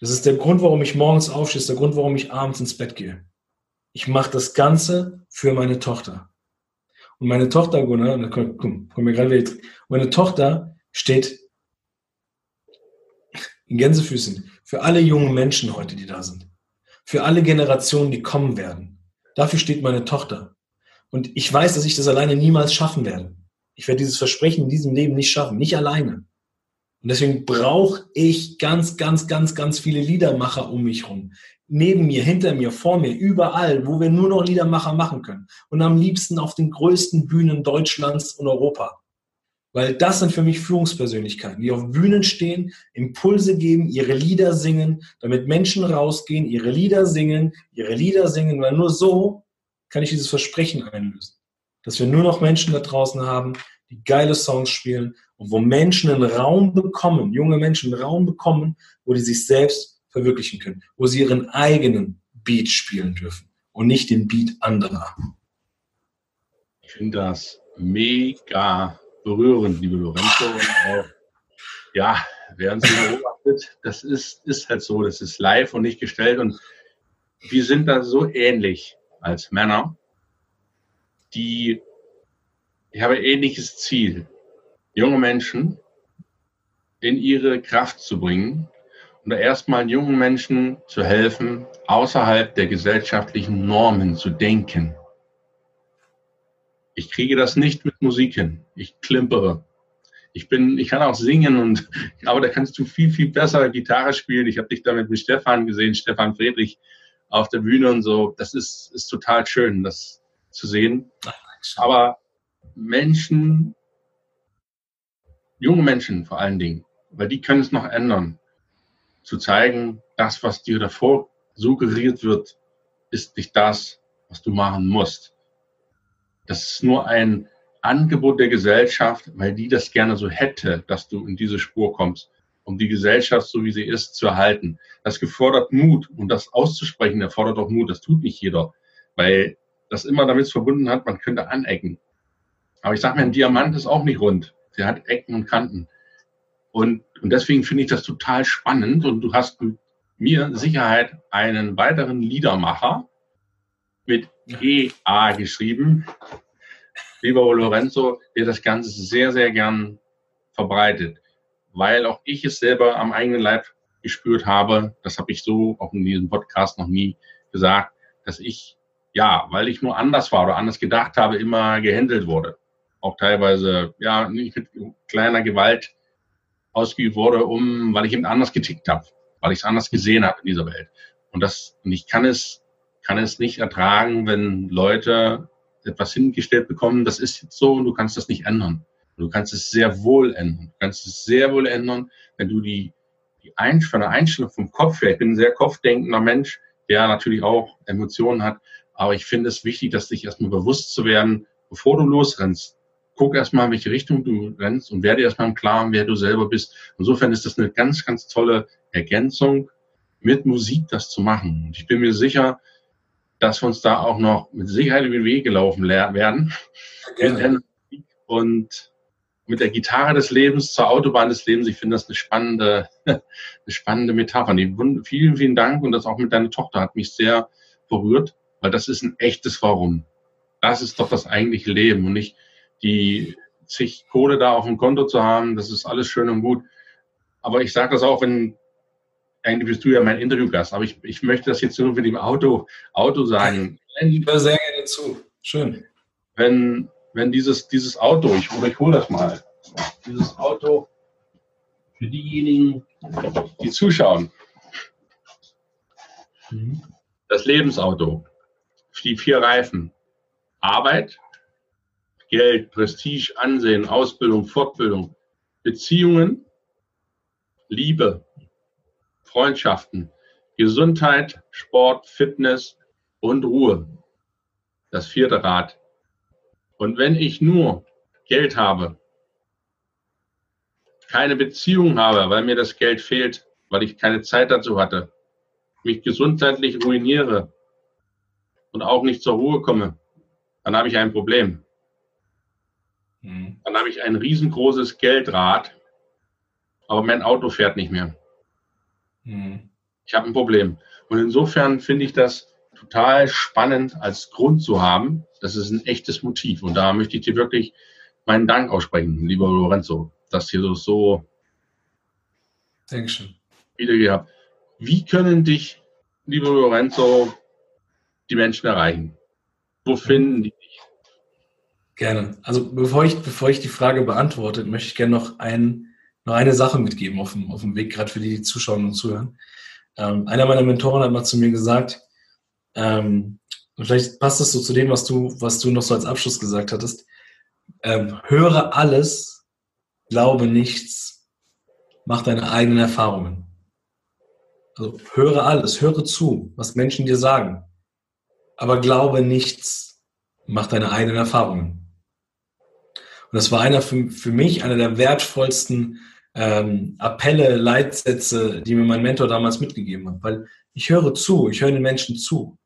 S3: Das ist der Grund, warum ich morgens aufstehe, ist der Grund, warum ich abends ins Bett gehe. Ich mache das Ganze für meine Tochter. Und meine Tochter, Gunnar, komm, komm, komm mir gerade wieder, meine Tochter steht in Gänsefüßen für alle jungen Menschen heute, die da sind. Für alle Generationen, die kommen werden. Dafür steht meine Tochter. Und ich weiß, dass ich das alleine niemals schaffen werde. Ich werde dieses Versprechen in diesem Leben nicht schaffen, nicht alleine. Und deswegen brauche ich ganz, ganz, ganz, ganz viele Liedermacher um mich herum. Neben mir, hinter mir, vor mir, überall, wo wir nur noch Liedermacher machen können. Und am liebsten auf den größten Bühnen Deutschlands und Europa. Weil das sind für mich Führungspersönlichkeiten, die auf Bühnen stehen, Impulse geben, ihre Lieder singen, damit Menschen rausgehen, ihre Lieder singen, ihre Lieder singen, weil nur so kann ich dieses Versprechen einlösen dass wir nur noch Menschen da draußen haben, die geile Songs spielen und wo Menschen einen Raum bekommen, junge Menschen einen Raum bekommen, wo die sich selbst verwirklichen können, wo sie ihren eigenen Beat spielen dürfen und nicht den Beat anderer.
S2: Ich finde das mega berührend, liebe Lorenzo. Auch, ja, werden Sie beobachtet, das ist, ist halt so, das ist live und nicht gestellt und wir sind da so ähnlich als Männer die, ich habe ein ähnliches Ziel. Junge Menschen in ihre Kraft zu bringen und erstmal jungen Menschen zu helfen, außerhalb der gesellschaftlichen Normen zu denken. Ich kriege das nicht mit Musik hin. Ich klimpere. Ich bin, ich kann auch singen und, *laughs* aber da kannst du viel, viel besser Gitarre spielen. Ich habe dich damit mit Stefan gesehen, Stefan Friedrich auf der Bühne und so. Das ist, ist total schön, das zu sehen. Aber Menschen, junge Menschen vor allen Dingen, weil die können es noch ändern, zu zeigen, das, was dir davor suggeriert wird, ist nicht das, was du machen musst. Das ist nur ein Angebot der Gesellschaft, weil die das gerne so hätte, dass du in diese Spur kommst, um die Gesellschaft, so wie sie ist, zu erhalten. Das gefordert Mut und das auszusprechen erfordert auch Mut. Das tut nicht jeder, weil das immer damit verbunden hat, man könnte anecken. Aber ich sage mir, ein Diamant ist auch nicht rund. Der hat Ecken und Kanten. Und, und deswegen finde ich das total spannend. Und du hast mit mir Sicherheit einen weiteren Liedermacher mit EA geschrieben, lieber Lorenzo, der das Ganze sehr, sehr gern verbreitet, weil auch ich es selber am eigenen Leib gespürt habe, das habe ich so auch in diesem Podcast noch nie gesagt, dass ich, ja, weil ich nur anders war oder anders gedacht habe, immer gehändelt wurde. Auch teilweise, ja, nicht mit kleiner Gewalt ausgeübt wurde, um, weil ich eben anders getickt habe, weil ich es anders gesehen habe in dieser Welt. Und das, und ich kann es, kann es nicht ertragen, wenn Leute etwas hingestellt bekommen, das ist jetzt so und du kannst das nicht ändern. Du kannst es sehr wohl ändern. Du kannst es sehr wohl ändern, wenn du die, die Einstellung, Einstellung vom Kopf her, ich bin ein sehr kopfdenkender Mensch, der natürlich auch Emotionen hat, aber ich finde es wichtig, dass dich erstmal bewusst zu werden, bevor du losrennst. Guck erstmal, in welche Richtung du rennst und werde erstmal im Klaren, wer du selber bist. Insofern ist das eine ganz, ganz tolle Ergänzung, mit Musik das zu machen. Und ich bin mir sicher, dass wir uns da auch noch mit Sicherheit über den Weg gelaufen werden. Ja, und mit der Gitarre des Lebens zur Autobahn des Lebens, ich finde das eine spannende, *laughs* eine spannende Metapher. vielen, vielen Dank und das auch mit deiner Tochter hat mich sehr berührt, weil das ist ein echtes Warum. Das ist doch das eigentliche Leben und nicht die zig Kohle da auf dem Konto zu haben. Das ist alles schön und gut. Aber ich sage das auch, wenn eigentlich bist du ja mein Interviewgast, aber ich, ich möchte das jetzt nur mit dem Auto, Auto sagen.
S3: Ich höre sehr gerne zu. Schön.
S2: Wenn, wenn dieses, dieses Auto, ich, oder ich hole das mal, dieses Auto für diejenigen, die zuschauen, mhm. das Lebensauto, die vier Reifen, Arbeit, Geld, Prestige, Ansehen, Ausbildung, Fortbildung, Beziehungen, Liebe, Freundschaften, Gesundheit, Sport, Fitness und Ruhe. Das vierte Rad. Und wenn ich nur Geld habe, keine Beziehung habe, weil mir das Geld fehlt, weil ich keine Zeit dazu hatte, mich gesundheitlich ruiniere und auch nicht zur Ruhe komme, dann habe ich ein Problem. Mhm. Dann habe ich ein riesengroßes Geldrad, aber mein Auto fährt nicht mehr. Mhm. Ich habe ein Problem. Und insofern finde ich das total spannend als Grund zu haben. Das ist ein echtes Motiv. Und da möchte ich dir wirklich meinen Dank aussprechen, lieber Lorenzo, dass hier so, so
S3: Dankeschön.
S2: wieder gehabt. Wie können dich, lieber Lorenzo, die Menschen erreichen? Wo finden die dich?
S3: Gerne. Also bevor ich, bevor ich die Frage beantworte, möchte ich gerne noch ein, noch eine Sache mitgeben auf dem, auf dem Weg, gerade für die, die zuschauen und zuhören. Ähm, einer meiner Mentoren hat mal zu mir gesagt, ähm, und vielleicht passt das so zu dem, was du, was du noch so als Abschluss gesagt hattest. Ähm, höre alles, glaube nichts, mach deine eigenen Erfahrungen. Also höre alles, höre zu, was Menschen dir sagen. Aber glaube nichts, mach deine eigenen Erfahrungen. Und das war einer für, für mich einer der wertvollsten ähm, Appelle, Leitsätze, die mir mein Mentor damals mitgegeben hat. Weil ich höre zu, ich höre den Menschen zu.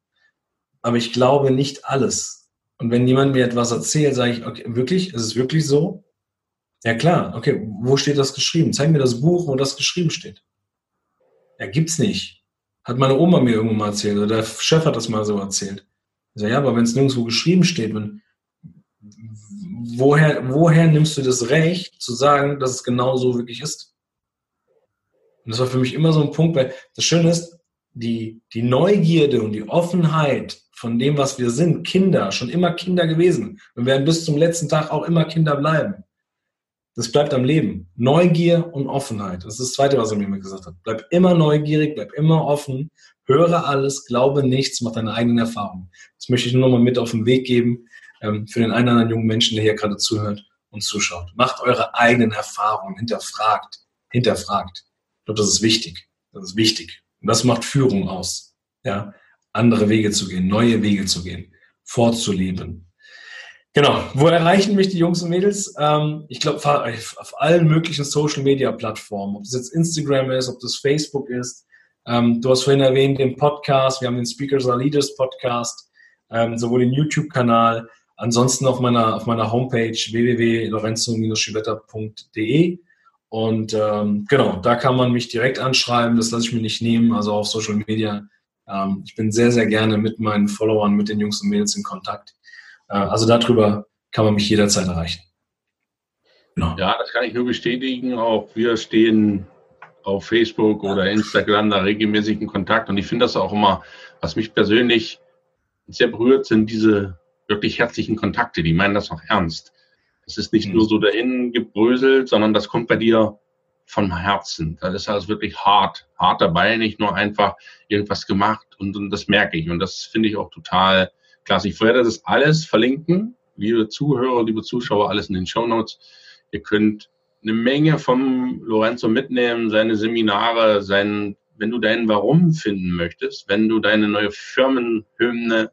S3: Aber ich glaube nicht alles. Und wenn jemand mir etwas erzählt, sage ich, okay, wirklich? Ist es wirklich so? Ja klar, okay, wo steht das geschrieben? Zeig mir das Buch, wo das geschrieben steht. Ja, gibt's nicht. Hat meine Oma mir irgendwann mal erzählt, oder der Chef hat das mal so erzählt. Ich sage, ja, aber wenn es nirgendwo geschrieben steht, wenn, woher, woher nimmst du das Recht zu sagen, dass es genau so wirklich ist? Und das war für mich immer so ein Punkt, weil das Schöne ist, die, die Neugierde und die Offenheit von dem, was wir sind, Kinder, schon immer Kinder gewesen und werden bis zum letzten Tag auch immer Kinder bleiben. Das bleibt am Leben. Neugier und Offenheit. Das ist das Zweite, was er mir gesagt hat. Bleib immer neugierig, bleib immer offen, höre alles, glaube nichts, mach deine eigenen Erfahrungen. Das möchte ich nur noch mal mit auf den Weg geben ähm, für den einen oder anderen jungen Menschen, der hier gerade zuhört und zuschaut. Macht eure eigenen Erfahrungen, hinterfragt, hinterfragt. Ich glaube, das ist wichtig. Das ist wichtig. Und das macht Führung aus. Ja, andere Wege zu gehen, neue Wege zu gehen, vorzuleben. Genau. Wo erreichen mich die Jungs und Mädels? Ähm, ich glaube, auf allen möglichen Social Media Plattformen. Ob es jetzt Instagram ist, ob das Facebook ist. Ähm, du hast vorhin erwähnt den Podcast. Wir haben den Speakers are Leaders Podcast, ähm, sowohl den YouTube-Kanal, ansonsten auf meiner, auf meiner Homepage www.lorenzo-schibetta.de. Und ähm, genau, da kann man mich direkt anschreiben. Das lasse ich mir nicht nehmen. Also auf Social Media. Ähm, ich bin sehr, sehr gerne mit meinen Followern, mit den Jungs und Mädels in Kontakt. Äh, also darüber kann man mich jederzeit erreichen.
S2: Genau. Ja, das kann ich nur bestätigen. Auch wir stehen auf Facebook oder Instagram da regelmäßig in Kontakt. Und ich finde das auch immer, was mich persönlich sehr berührt, sind diese wirklich herzlichen Kontakte. Die meinen das auch ernst. Das ist nicht mhm. nur so dahin gebröselt, sondern das kommt bei dir von Herzen. Das ist also wirklich hart, hart dabei, nicht nur einfach irgendwas gemacht und, und das merke ich. Und das finde ich auch total klasse. Ich werde das alles verlinken, liebe Zuhörer, liebe Zuschauer, alles in den Show Notes. Ihr könnt eine Menge vom Lorenzo mitnehmen, seine Seminare, sein, wenn du deinen Warum finden möchtest, wenn du deine neue Firmenhymne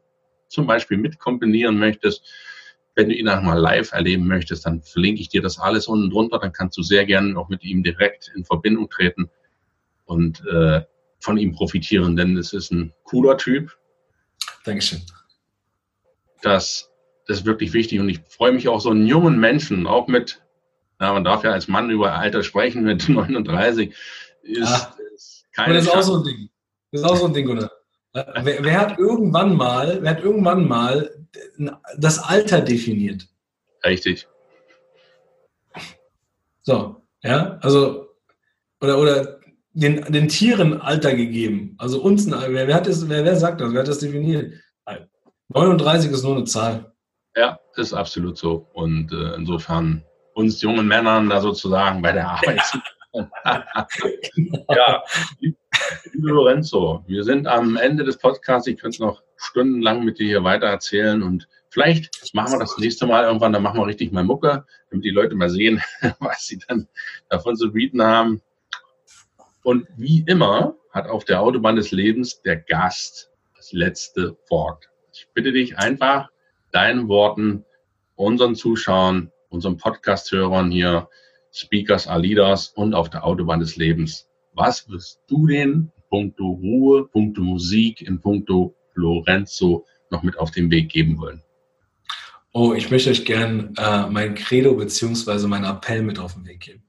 S2: zum Beispiel mitkomponieren möchtest, wenn du ihn auch mal live erleben möchtest, dann verlinke ich dir das alles unten drunter. Dann kannst du sehr gerne auch mit ihm direkt in Verbindung treten und äh, von ihm profitieren, denn es ist ein cooler Typ.
S3: Dankeschön.
S2: Das, das ist wirklich wichtig und ich freue mich auch so einen jungen Menschen, auch mit, ja, man darf ja als Mann über Alter sprechen, mit *laughs* 39,
S3: ist, ist keine Das ist auch so ein Ding. Das ist auch so ein Ding, oder? Wer, wer, hat irgendwann mal, wer hat irgendwann mal das Alter definiert?
S2: Richtig.
S3: So, ja, also, oder, oder den, den Tieren Alter gegeben. Also uns, wer, wer, hat das, wer, wer sagt das? Wer hat das definiert? 39 ist nur eine Zahl.
S2: Ja, ist absolut so. Und äh, insofern uns jungen Männern da sozusagen bei der Arbeit. Ja. *laughs* ja, Liebe Lorenzo, wir sind am Ende des Podcasts. Ich könnte noch stundenlang mit dir hier weiter erzählen und vielleicht machen wir das nächste Mal irgendwann, dann machen wir richtig mal Mucke, damit die Leute mal sehen, *laughs* was sie dann davon zu bieten haben. Und wie immer hat auf der Autobahn des Lebens der Gast das letzte Wort. Ich bitte dich einfach, deinen Worten, unseren Zuschauern, unseren Podcast-Hörern hier, Speakers Leaders und auf der Autobahn des Lebens was wirst du denn puncto Ruhe, puncto Musik, in puncto Lorenzo noch mit auf den Weg geben wollen?
S3: Oh, ich möchte euch gern äh, mein Credo beziehungsweise meinen Appell mit auf den Weg geben.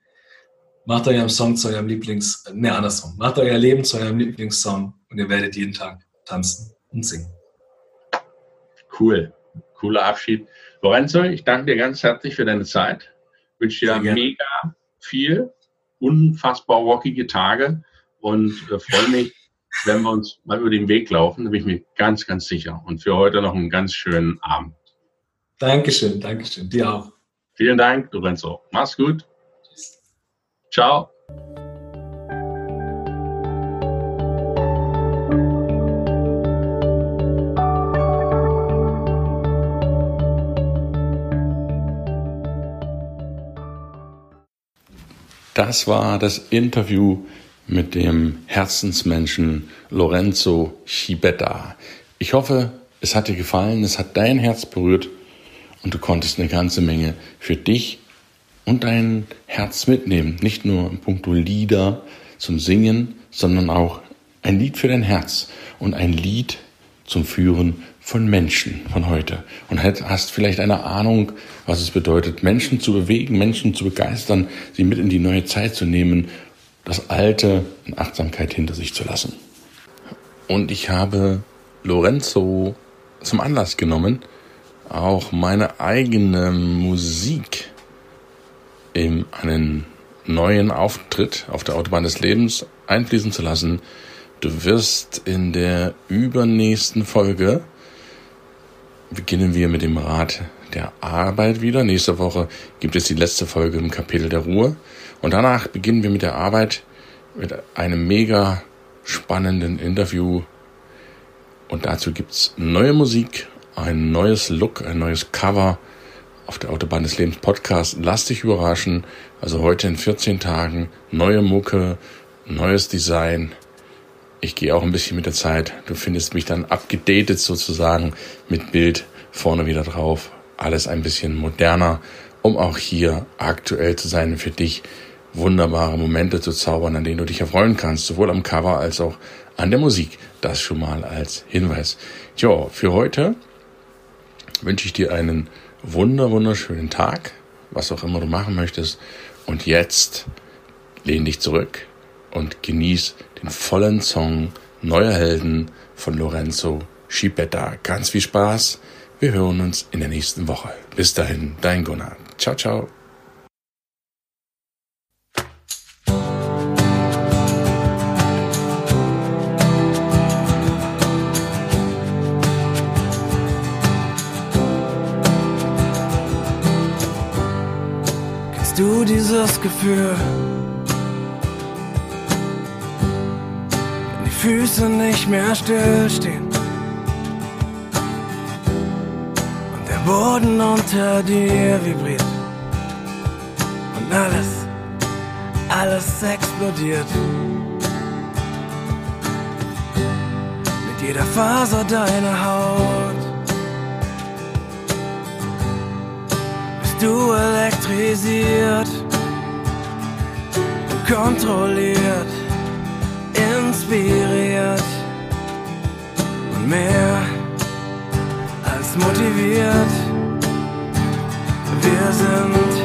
S3: Macht euren Song zu eurem Lieblings, ne, andersrum. Macht euer Leben zu eurem Lieblingssong und ihr werdet jeden Tag tanzen und singen.
S2: Cool. Cooler Abschied. Lorenzo, ich danke dir ganz herzlich für deine Zeit. Ich wünsche dir mega viel unfassbar rockige Tage und äh, freue mich, *laughs* wenn wir uns mal über den Weg laufen, da bin ich mir ganz, ganz sicher. Und für heute noch einen ganz schönen Abend.
S3: Dankeschön, Dankeschön. Dir auch.
S2: Vielen Dank, Lorenzo. Mach's gut. Ciao. Das war das Interview mit dem Herzensmenschen Lorenzo Schibetta. Ich hoffe, es hat dir gefallen, es hat dein Herz berührt und du konntest eine ganze Menge für dich und dein Herz mitnehmen. Nicht nur im Punkto Lieder zum Singen, sondern auch ein Lied für dein Herz und ein Lied zum Führen von Menschen von heute und hast vielleicht eine Ahnung, was es bedeutet, Menschen zu bewegen, Menschen zu begeistern, sie mit in die neue Zeit zu nehmen, das Alte in Achtsamkeit hinter sich zu lassen. Und ich habe Lorenzo zum Anlass genommen, auch meine eigene Musik in einen
S4: neuen Auftritt auf der Autobahn des Lebens einfließen zu lassen. Du wirst in der übernächsten Folge beginnen wir mit dem Rat der Arbeit wieder. Nächste Woche gibt es die letzte Folge im Kapitel der Ruhe. Und danach beginnen wir mit der Arbeit mit einem mega spannenden Interview. Und dazu gibt's neue Musik, ein neues Look, ein neues Cover auf der Autobahn des Lebens Podcast. Lass dich überraschen. Also heute in 14 Tagen neue Mucke, neues Design. Ich gehe auch ein bisschen mit der Zeit. Du findest mich dann abgedatet sozusagen mit Bild vorne wieder drauf. Alles ein bisschen moderner, um auch hier aktuell zu sein und für dich wunderbare Momente zu zaubern, an denen du dich erfreuen kannst, sowohl am Cover als auch an der Musik. Das schon mal als Hinweis. Jo, für heute wünsche ich dir einen wunder, wunderschönen Tag, was auch immer du machen möchtest. Und jetzt lehn dich zurück und genieß den vollen Song Neuer Helden von Lorenzo Schibetta. Ganz viel Spaß. Wir hören uns in der nächsten Woche. Bis dahin, dein Gunnar. Ciao, ciao.
S1: Kennst du dieses Gefühl? Füße nicht mehr stillstehen. Und der Boden unter dir vibriert. Und alles, alles explodiert. Mit jeder Faser deiner Haut. Bist du elektrisiert und kontrolliert, inspiriert und mehr als motiviert. Wir sind,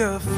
S1: Wie sie uns gefällt.